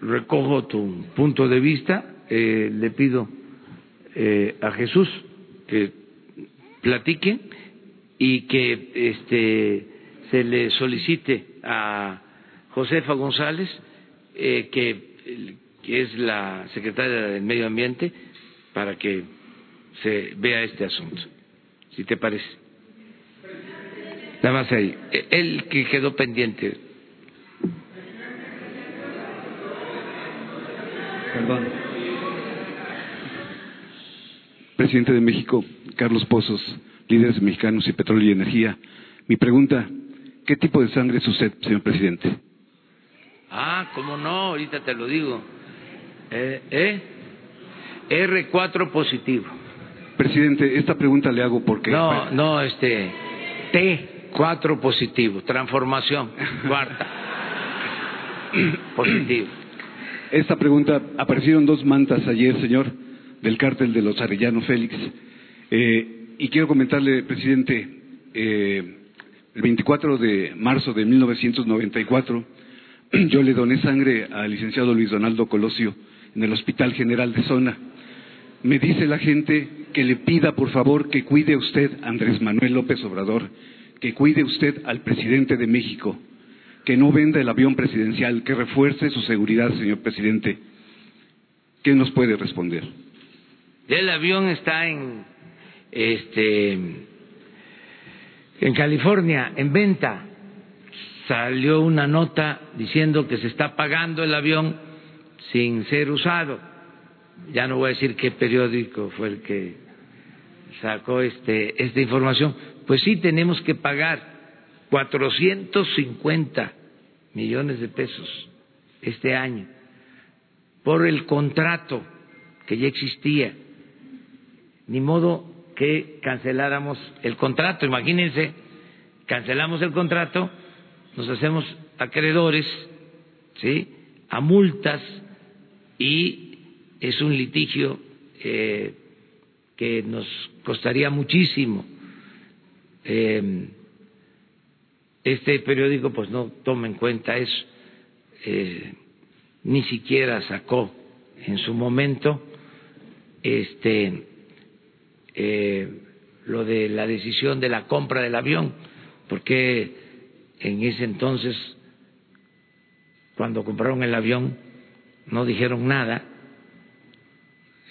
recojo tu punto de vista. Eh, le pido eh, a Jesús que platique y que este, se le solicite a Josefa González, eh, que, que es la secretaria del Medio Ambiente, para que se vea este asunto, si te parece. Nada más ahí. El que quedó pendiente. Perdón. Presidente de México, Carlos Pozos, líderes mexicanos y petróleo y energía. Mi pregunta, ¿qué tipo de sangre es usted, señor presidente? Ah, ¿cómo no? Ahorita te lo digo. Eh, ¿eh? R4 positivo. Presidente, esta pregunta le hago porque... No, no, este, T4 positivo, transformación, cuarta, [COUGHS] positivo. Esta pregunta, aparecieron dos mantas ayer, señor, del cártel de los Arellano Félix. Eh, y quiero comentarle, presidente, eh, el 24 de marzo de 1994, [CLEARS THROAT] yo le doné sangre al licenciado Luis Donaldo Colosio en el Hospital General de Zona. Me dice la gente que le pida, por favor, que cuide usted, Andrés Manuel López Obrador, que cuide usted al presidente de México, que no venda el avión presidencial, que refuerce su seguridad, señor presidente. ¿Qué nos puede responder? El avión está en, este, en California, en venta. Salió una nota diciendo que se está pagando el avión sin ser usado. Ya no voy a decir qué periódico fue el que sacó este, esta información. Pues sí, tenemos que pagar 450 millones de pesos este año por el contrato que ya existía. Ni modo que canceláramos el contrato. Imagínense, cancelamos el contrato, nos hacemos acreedores, ¿sí? A multas y es un litigio eh, que nos costaría muchísimo. Eh, este periódico pues no toma en cuenta eso, eh, ni siquiera sacó en su momento este eh, lo de la decisión de la compra del avión, porque en ese entonces, cuando compraron el avión, no dijeron nada,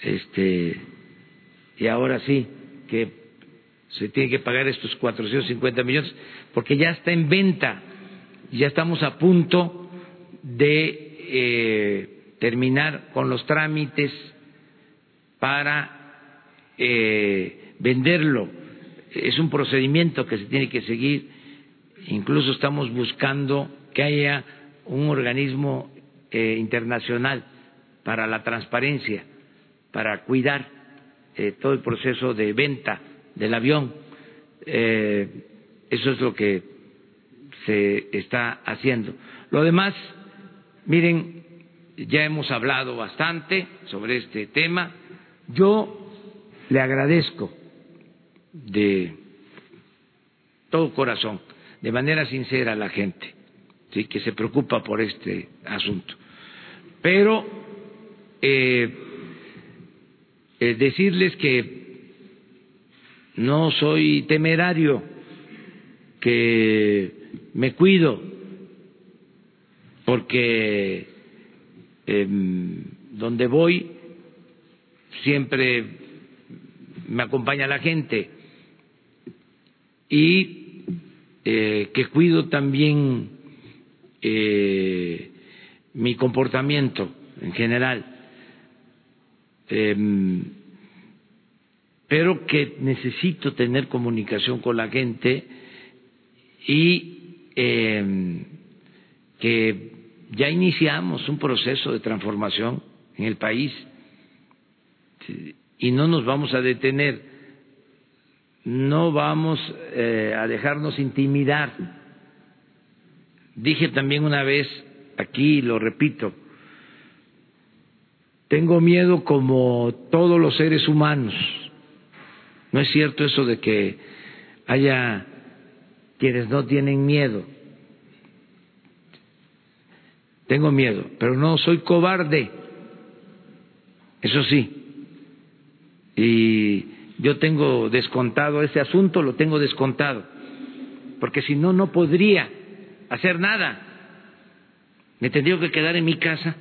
este, y ahora sí que se tiene que pagar estos 450 millones, porque ya está en venta, ya estamos a punto de eh, terminar con los trámites para eh, venderlo. Es un procedimiento que se tiene que seguir, incluso estamos buscando que haya un organismo eh, internacional para la transparencia, para cuidar todo el proceso de venta del avión. Eh, eso es lo que se está haciendo. Lo demás, miren, ya hemos hablado bastante sobre este tema. Yo le agradezco de todo corazón, de manera sincera a la gente, que se preocupa por este asunto. Pero eh, eh, decirles que no soy temerario, que me cuido, porque em, donde voy siempre me acompaña la gente y eh, que cuido también eh, mi comportamiento en general. Em, pero que necesito tener comunicación con la gente y em, que ya iniciamos un proceso de transformación en el país y no nos vamos a detener, no vamos eh, a dejarnos intimidar. Dije también una vez aquí, lo repito, tengo miedo como todos los seres humanos no es cierto eso de que haya quienes no tienen miedo. Tengo miedo, pero no soy cobarde. Eso sí. Y yo tengo descontado ese asunto, lo tengo descontado. Porque si no, no podría hacer nada. Me tendría que quedar en mi casa.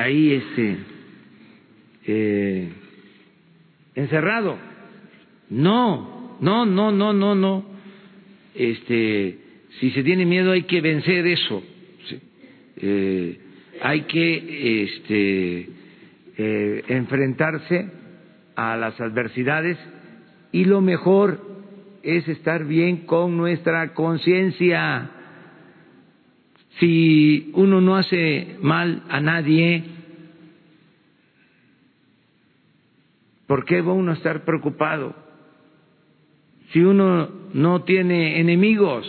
Ahí, este. Eh, encerrado. No, no, no, no, no, no. Este, si se tiene miedo hay que vencer eso. Eh, hay que este, eh, enfrentarse a las adversidades y lo mejor es estar bien con nuestra conciencia. Si uno no hace mal a nadie, ¿por qué va uno a estar preocupado? Si uno no tiene enemigos,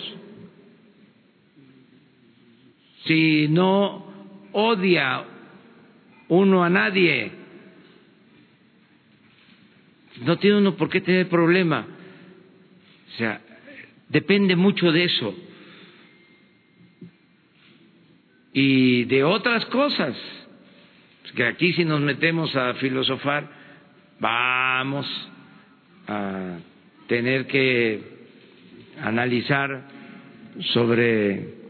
si no odia uno a nadie, no tiene uno por qué tener problema. O sea, depende mucho de eso. Y de otras cosas, que aquí si nos metemos a filosofar, vamos a tener que analizar sobre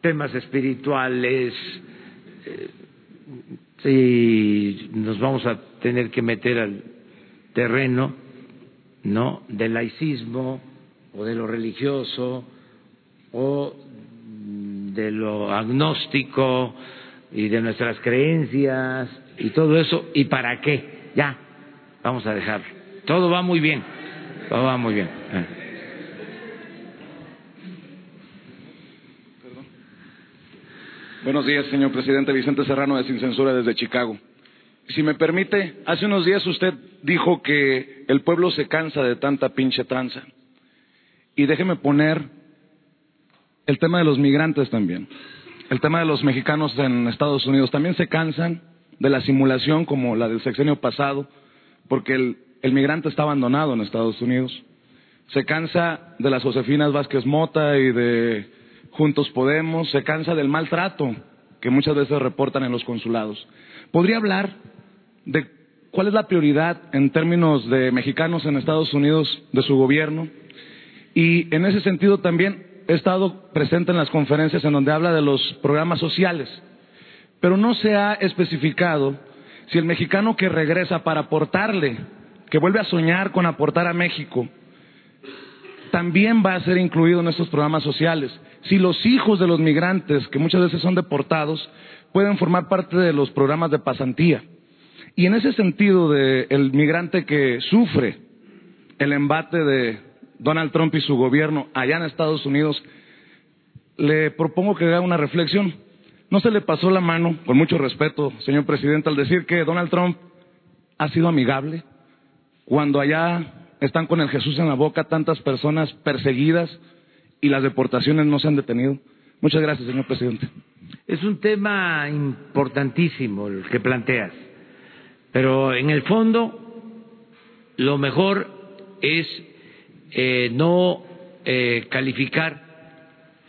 temas espirituales, eh, y nos vamos a tener que meter al terreno no del laicismo o de lo religioso o de lo agnóstico y de nuestras creencias y todo eso y para qué ya vamos a dejarlo todo va muy bien todo va muy bien Buenos días, señor presidente. Vicente Serrano de Sin Censura desde Chicago. Si me permite, hace unos días usted dijo que el pueblo se cansa de tanta pinche tranza. Y déjeme poner el tema de los migrantes también. El tema de los mexicanos en Estados Unidos también se cansan de la simulación como la del sexenio pasado, porque el, migrante está abandonado en Estados Unidos. Se cansa de las Josefinas Vázquez Mota y de Juntos Podemos, se cansa del maltrato que muchas veces reportan en los consulados. ¿Podría hablar de cuál es la prioridad en términos de mexicanos en Estados Unidos de su gobierno? Y en ese sentido también he estado presente en las conferencias en donde habla de los programas sociales, pero no se ha especificado si el mexicano que regresa para aportarle, que vuelve a soñar con aportar a México, también va a ser incluido en estos programas sociales si los hijos de los migrantes, que muchas veces son deportados, pueden formar parte de los programas de pasantía. Y en ese sentido del migrante que sufre el embate de Donald Trump y su gobierno allá en Estados Unidos, le propongo que haga una reflexión. No se le pasó la mano, con mucho respeto, señor presidente, al decir que Donald Trump ha sido amigable cuando allá están con el Jesús en la boca tantas personas perseguidas, y las deportaciones no se han detenido. Muchas gracias, señor presidente. Es un tema importantísimo el que planteas, pero en el fondo lo mejor es eh, no eh, calificar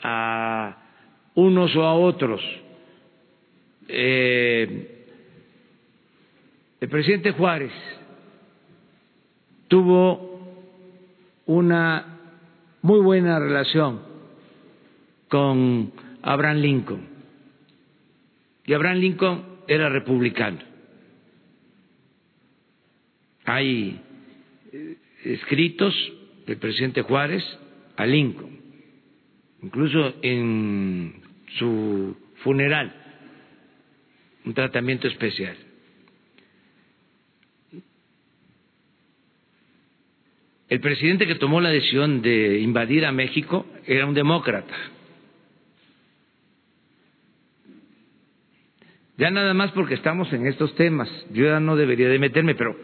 a unos o a otros. Eh, el presidente Juárez tuvo una muy buena relación con Abraham Lincoln. Y Abraham Lincoln era republicano. Hay eh, escritos del presidente Juárez a Lincoln, incluso en su funeral, un tratamiento especial. El presidente que tomó la decisión de invadir a México era un demócrata. Ya nada más porque estamos en estos temas, yo ya no debería de meterme, pero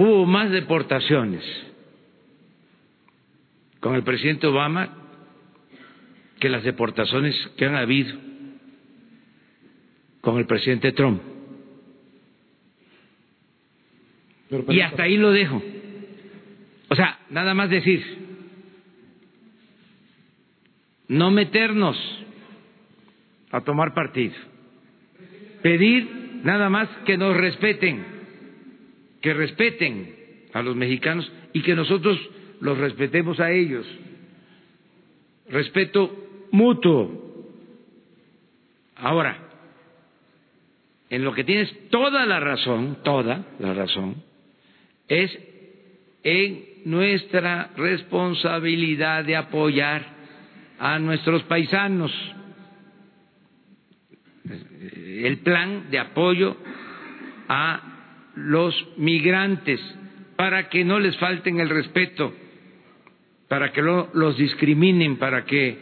hubo más deportaciones con el presidente Obama que las deportaciones que han habido con el presidente Trump. y hasta ahí lo dejo. O sea, nada más decir, no meternos a tomar partido, pedir nada más que nos respeten, que respeten a los mexicanos y que nosotros los respetemos a ellos. Respeto mutuo. Ahora, en lo que tienes toda la razón, toda la razón, es en nuestra responsabilidad de apoyar a nuestros paisanos. El plan de apoyo a los migrantes para que no les falten el respeto, para que no los discriminen, para que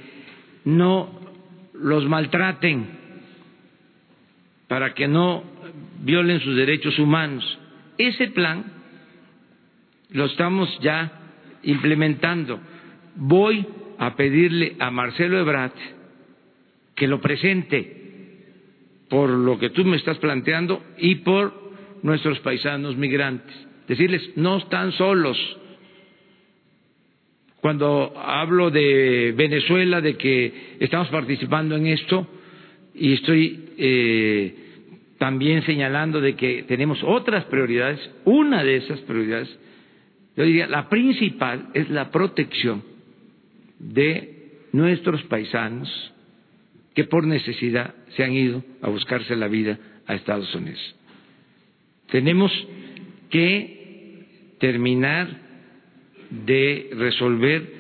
no los maltraten, para que no violen sus derechos humanos. Ese plan lo estamos ya implementando. Voy a pedirle a Marcelo Ebrat que lo presente por lo que tú me estás planteando y por nuestros paisanos migrantes. Decirles, no están solos. Cuando hablo de Venezuela, de que estamos participando en esto, y estoy eh, también señalando de que tenemos otras prioridades, una de esas prioridades, yo diría, la principal es la protección de nuestros paisanos que por necesidad se han ido a buscarse la vida a Estados Unidos. Tenemos que terminar de resolver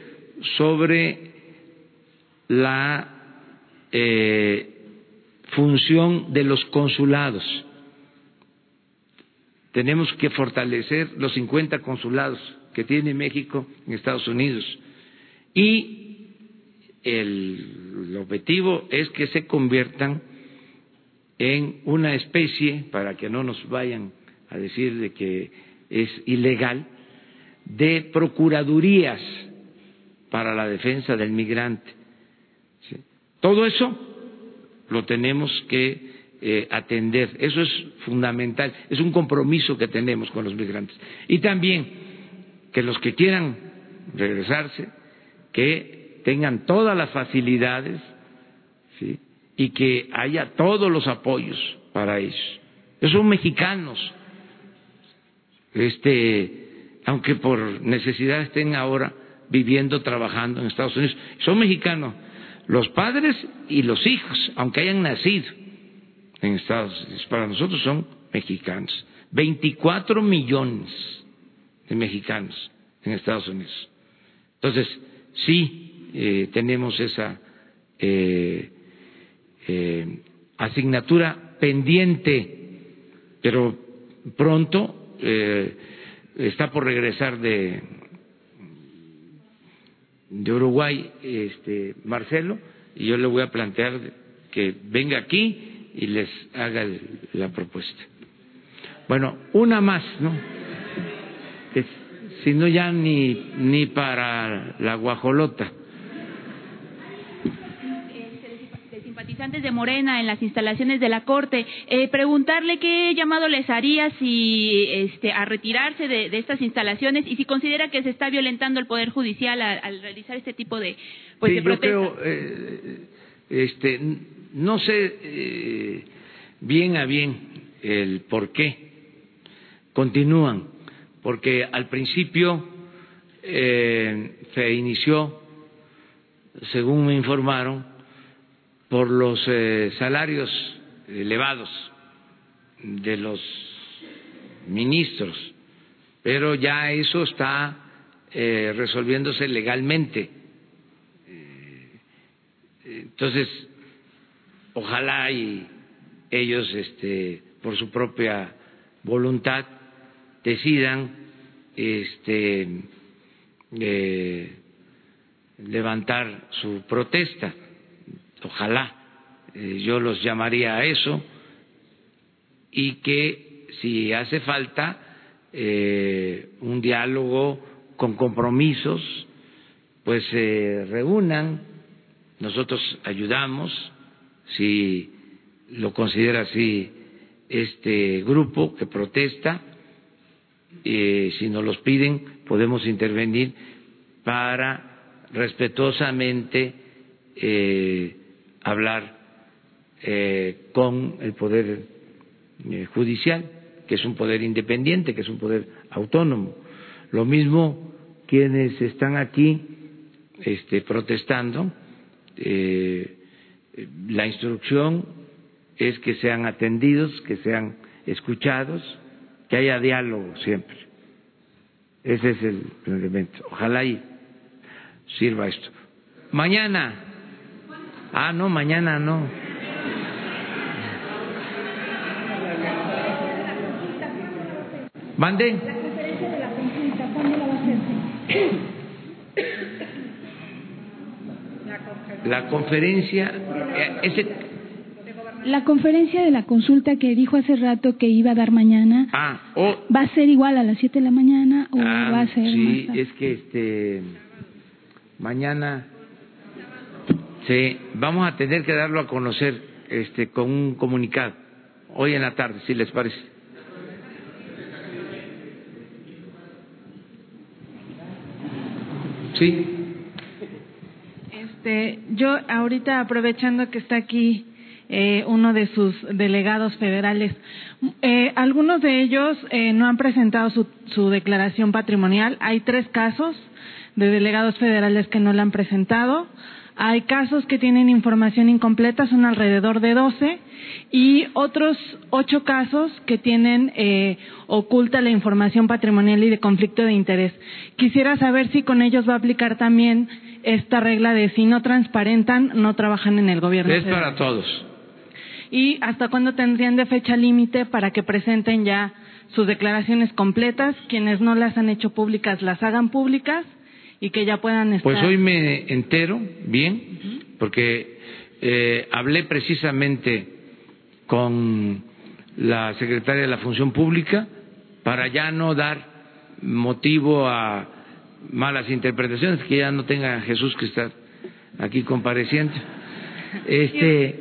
sobre la eh, función de los consulados. Tenemos que fortalecer los 50 consulados que tiene México en Estados Unidos y el objetivo es que se conviertan en una especie, para que no nos vayan a decir de que es ilegal, de procuradurías para la defensa del migrante. Todo eso lo tenemos que eh, atender, eso es fundamental, es un compromiso que tenemos con los migrantes. Y también que los que quieran regresarse, que tengan todas las facilidades y que haya todos los apoyos para ellos. Ellos son mexicanos, este, aunque por necesidad estén ahora viviendo, trabajando en Estados Unidos, son mexicanos, los padres y los hijos, aunque hayan nacido en Estados Unidos, para nosotros son mexicanos. 24 millones de mexicanos en Estados Unidos. Entonces, sí, eh, tenemos esa eh, eh, asignatura pendiente, pero pronto está por regresar de, de Uruguay este, Marcelo y yo le voy a plantear que venga aquí y les haga la propuesta. Bueno, una más, ¿no? si no ya ni, ni para la guajolota. Simpatizantes de Morena en las instalaciones de la Corte. Eh, preguntarle qué llamado les haría si, este, a retirarse de, estas instalaciones y si considera que se está violentando el Poder Judicial al, realizar este tipo de, pues, de protestas. Yo creo, eh, este, no sé eh, bien a bien el por qué continúan, porque al principio se inició, según me informaron, por los eh, salarios elevados de los ministros, pero ya eso está eh, resolviéndose legalmente. Eh, entonces, ojalá y ellos, este, por su propia voluntad, decidan este, levantar su protesta ojalá eh, yo los llamaría a eso y que si hace falta eh, un diálogo con compromisos, pues se reúnan, nosotros ayudamos, si lo considera así este grupo que protesta, eh, si nos los piden, podemos intervenir para respetuosamente eh, hablar eh, con el Poder eh, Judicial, que es un poder independiente, que es un poder autónomo. Lo mismo quienes están aquí este, protestando, eh, la instrucción es que sean atendidos, que sean escuchados, que haya diálogo siempre. Ese es el elemento. Ojalá y sirva esto. Mañana Ah, no, mañana no. ¿Mande? consulta, ¿cuándo la va a hacer? La conferencia, eh, ese, La conferencia de la consulta que dijo hace rato que iba a dar mañana, ah, oh, ¿va a ser igual a las 7 de la mañana o ah, va a ser sí, más tarde? es que este, mañana, sí, vamos a tener que darlo a conocer, este, con un comunicado, hoy en la tarde, si les parece. Sí. Este, yo ahorita aprovechando que está aquí eh, uno de sus delegados federales, eh, algunos de ellos eh, no han presentado su, su declaración patrimonial. Hay tres casos de delegados federales que no la han presentado. Hay casos que tienen información incompleta, son alrededor de 12, y otros ocho casos que tienen eh, oculta la información patrimonial y de conflicto de interés. Quisiera saber si con ellos va a aplicar también esta regla de si no transparentan, no trabajan en el gobierno. Es para todos. ¿Y hasta cuándo tendrían de fecha límite para que presenten ya sus declaraciones completas? Quienes no las han hecho públicas las hagan públicas y que ya puedan estar. Pues hoy me entero bien, porque eh, hablé precisamente con la secretaria de la Función Pública para ya no dar motivo a malas interpretaciones, que ya no tenga Jesús que está aquí compareciendo. [LAUGHS] Este,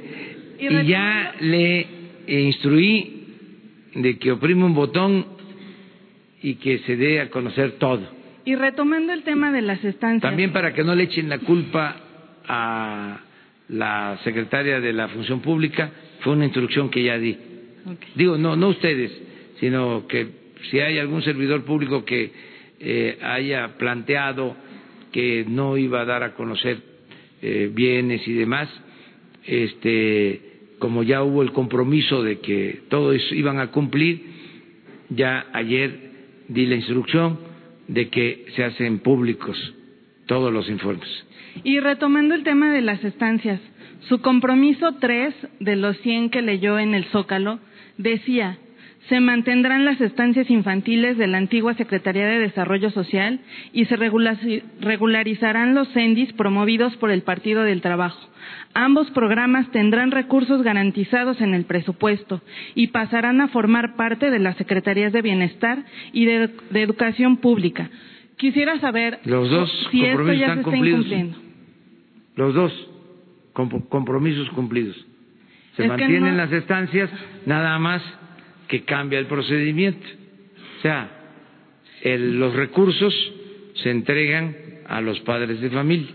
Y- y y ya le instruí de que oprime un botón y que se dé a conocer todo. Y retomando el tema de las estancias. También para que no le echen la culpa a la secretaria de la Función Pública, fue una instrucción que ya di. Digo, no, no ustedes, sino que si hay algún servidor público que eh, haya planteado que no iba a dar a conocer eh, bienes y demás, este, como ya hubo el compromiso de que todos iban a cumplir, ya ayer di la instrucción de que se hacen públicos todos los informes. Y retomando el tema de las estancias, su compromiso 3 de los 100 que leyó en el Zócalo decía, se mantendrán las estancias infantiles de la antigua Secretaría de Desarrollo Social y se regularizarán los CENDIS promovidos por el Partido del Trabajo. Ambos programas tendrán recursos garantizados en el presupuesto y pasarán a formar parte de las Secretarías de Bienestar y de, de Educación Pública. Quisiera saber Los dos si esto ya están se está cumplidos. incumpliendo. Los dos com- compromisos cumplidos. Se Es mantienen no- las estancias, nada más que cambia el procedimiento. O sea, el- los recursos se entregan a los padres de familia.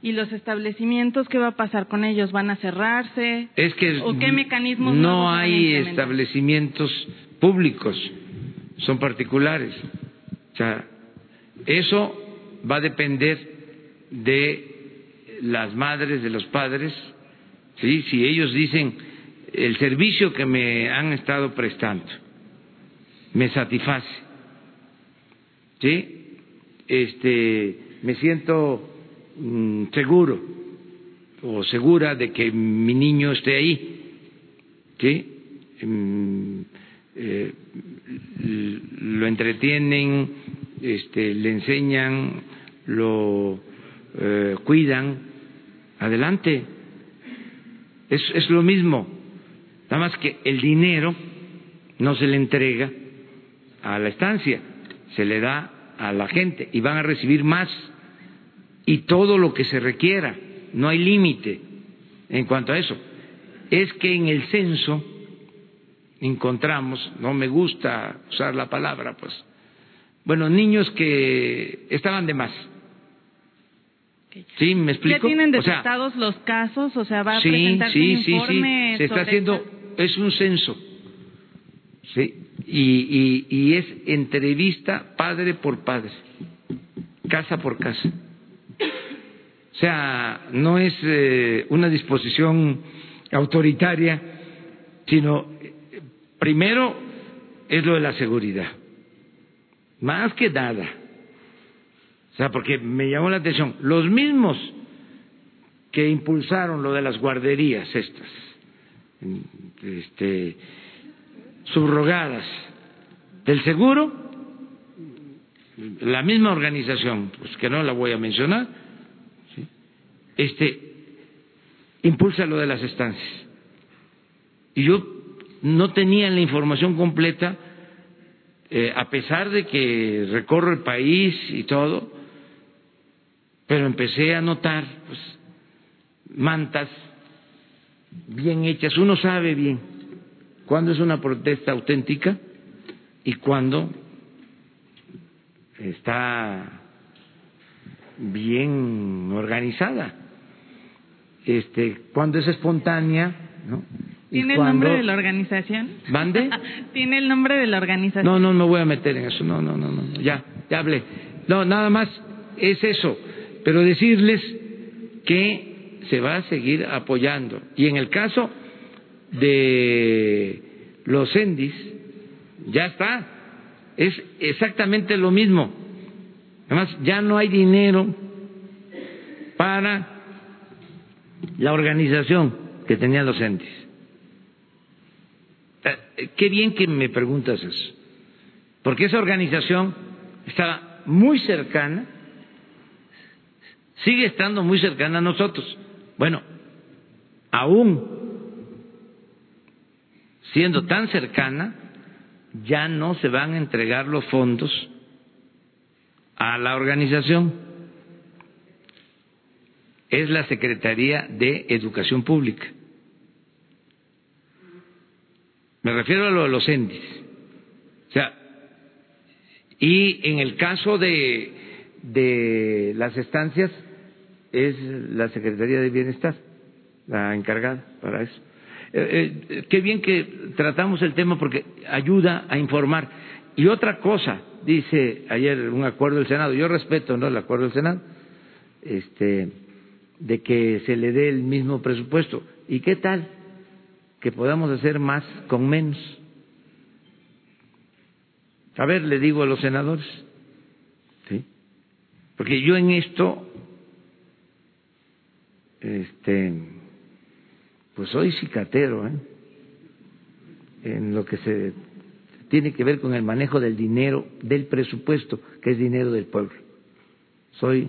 ¿Y los establecimientos qué va a pasar con ellos? ¿Van a cerrarse? Es que ¿O qué mecanismos no hay establecimientos públicos, son particulares. O sea, eso va a depender de las madres, de los padres, ¿sí? si ellos dicen el servicio que me han estado prestando me satisface, ¿sí? este, me siento seguro o segura de que mi niño esté ahí, ¿sí? Mm, eh, lo entretienen, este, le enseñan, lo eh, cuidan, adelante. Es, es lo mismo, nada más que el dinero no se le entrega a la estancia, se le da a la gente y van a recibir más y todo lo que se requiera, no hay límite en cuanto a eso. Es que en el censo encontramos, no me gusta usar la palabra, pues, bueno, niños que estaban de más. ¿Sí? ¿Me explico? ¿Ya tienen O sea, detectados los casos? O sea, ¿va a sí, presentarse sí, un sí, informe sí. Se está haciendo, es un censo. Sí. Y, y, y es entrevista padre por padre, casa por casa. O sea, no es eh, una disposición autoritaria, sino eh, primero es lo de la seguridad, más que nada. O sea, porque me llamó la atención, los mismos que impulsaron lo de las guarderías estas, este, subrogadas del seguro, la misma organización, pues que no la voy a mencionar, este, impulsa lo de las estancias. Y yo no tenía la información completa, eh, a pesar de que recorro el país y todo, pero empecé a notar pues, mantas bien hechas. Uno sabe bien cuándo es una protesta auténtica y cuándo está bien organizada. Este, cuando es espontánea, ¿no? ¿Tiene el nombre de la organización? ¿Mande? [LAUGHS] ¿Tiene el nombre de la organización? No, no me voy a meter en eso. No, no, no, no. Ya, ya hablé. No, nada más es eso. Pero decirles que se va a seguir apoyando. Y en el caso de los ENDIS, ya está. Es exactamente lo mismo. Además, ya no hay dinero para la organización que tenían los ENDIS. Eh, qué bien que me preguntas eso, porque esa organización estaba muy cercana, sigue estando muy cercana a nosotros. Bueno, aún siendo tan cercana, ya no se van a entregar los fondos a la organización. Es la Secretaría de Educación Pública. Me refiero a lo de los ENDIS. O sea, y en el caso de, de las estancias, es la Secretaría de Bienestar la encargada para eso. Eh, eh, qué bien que tratamos el tema porque ayuda a informar. Y otra cosa, dice ayer un acuerdo del Senado, yo respeto ¿no? el acuerdo del Senado, este, de que se le dé el mismo presupuesto. ¿Y qué tal que podamos hacer más con menos? A ver, le digo a los senadores, ¿sí? Porque yo en esto, este, pues soy cicatero, ¿eh? En lo que se tiene que ver con el manejo del dinero, del presupuesto, que es dinero del pueblo. Soy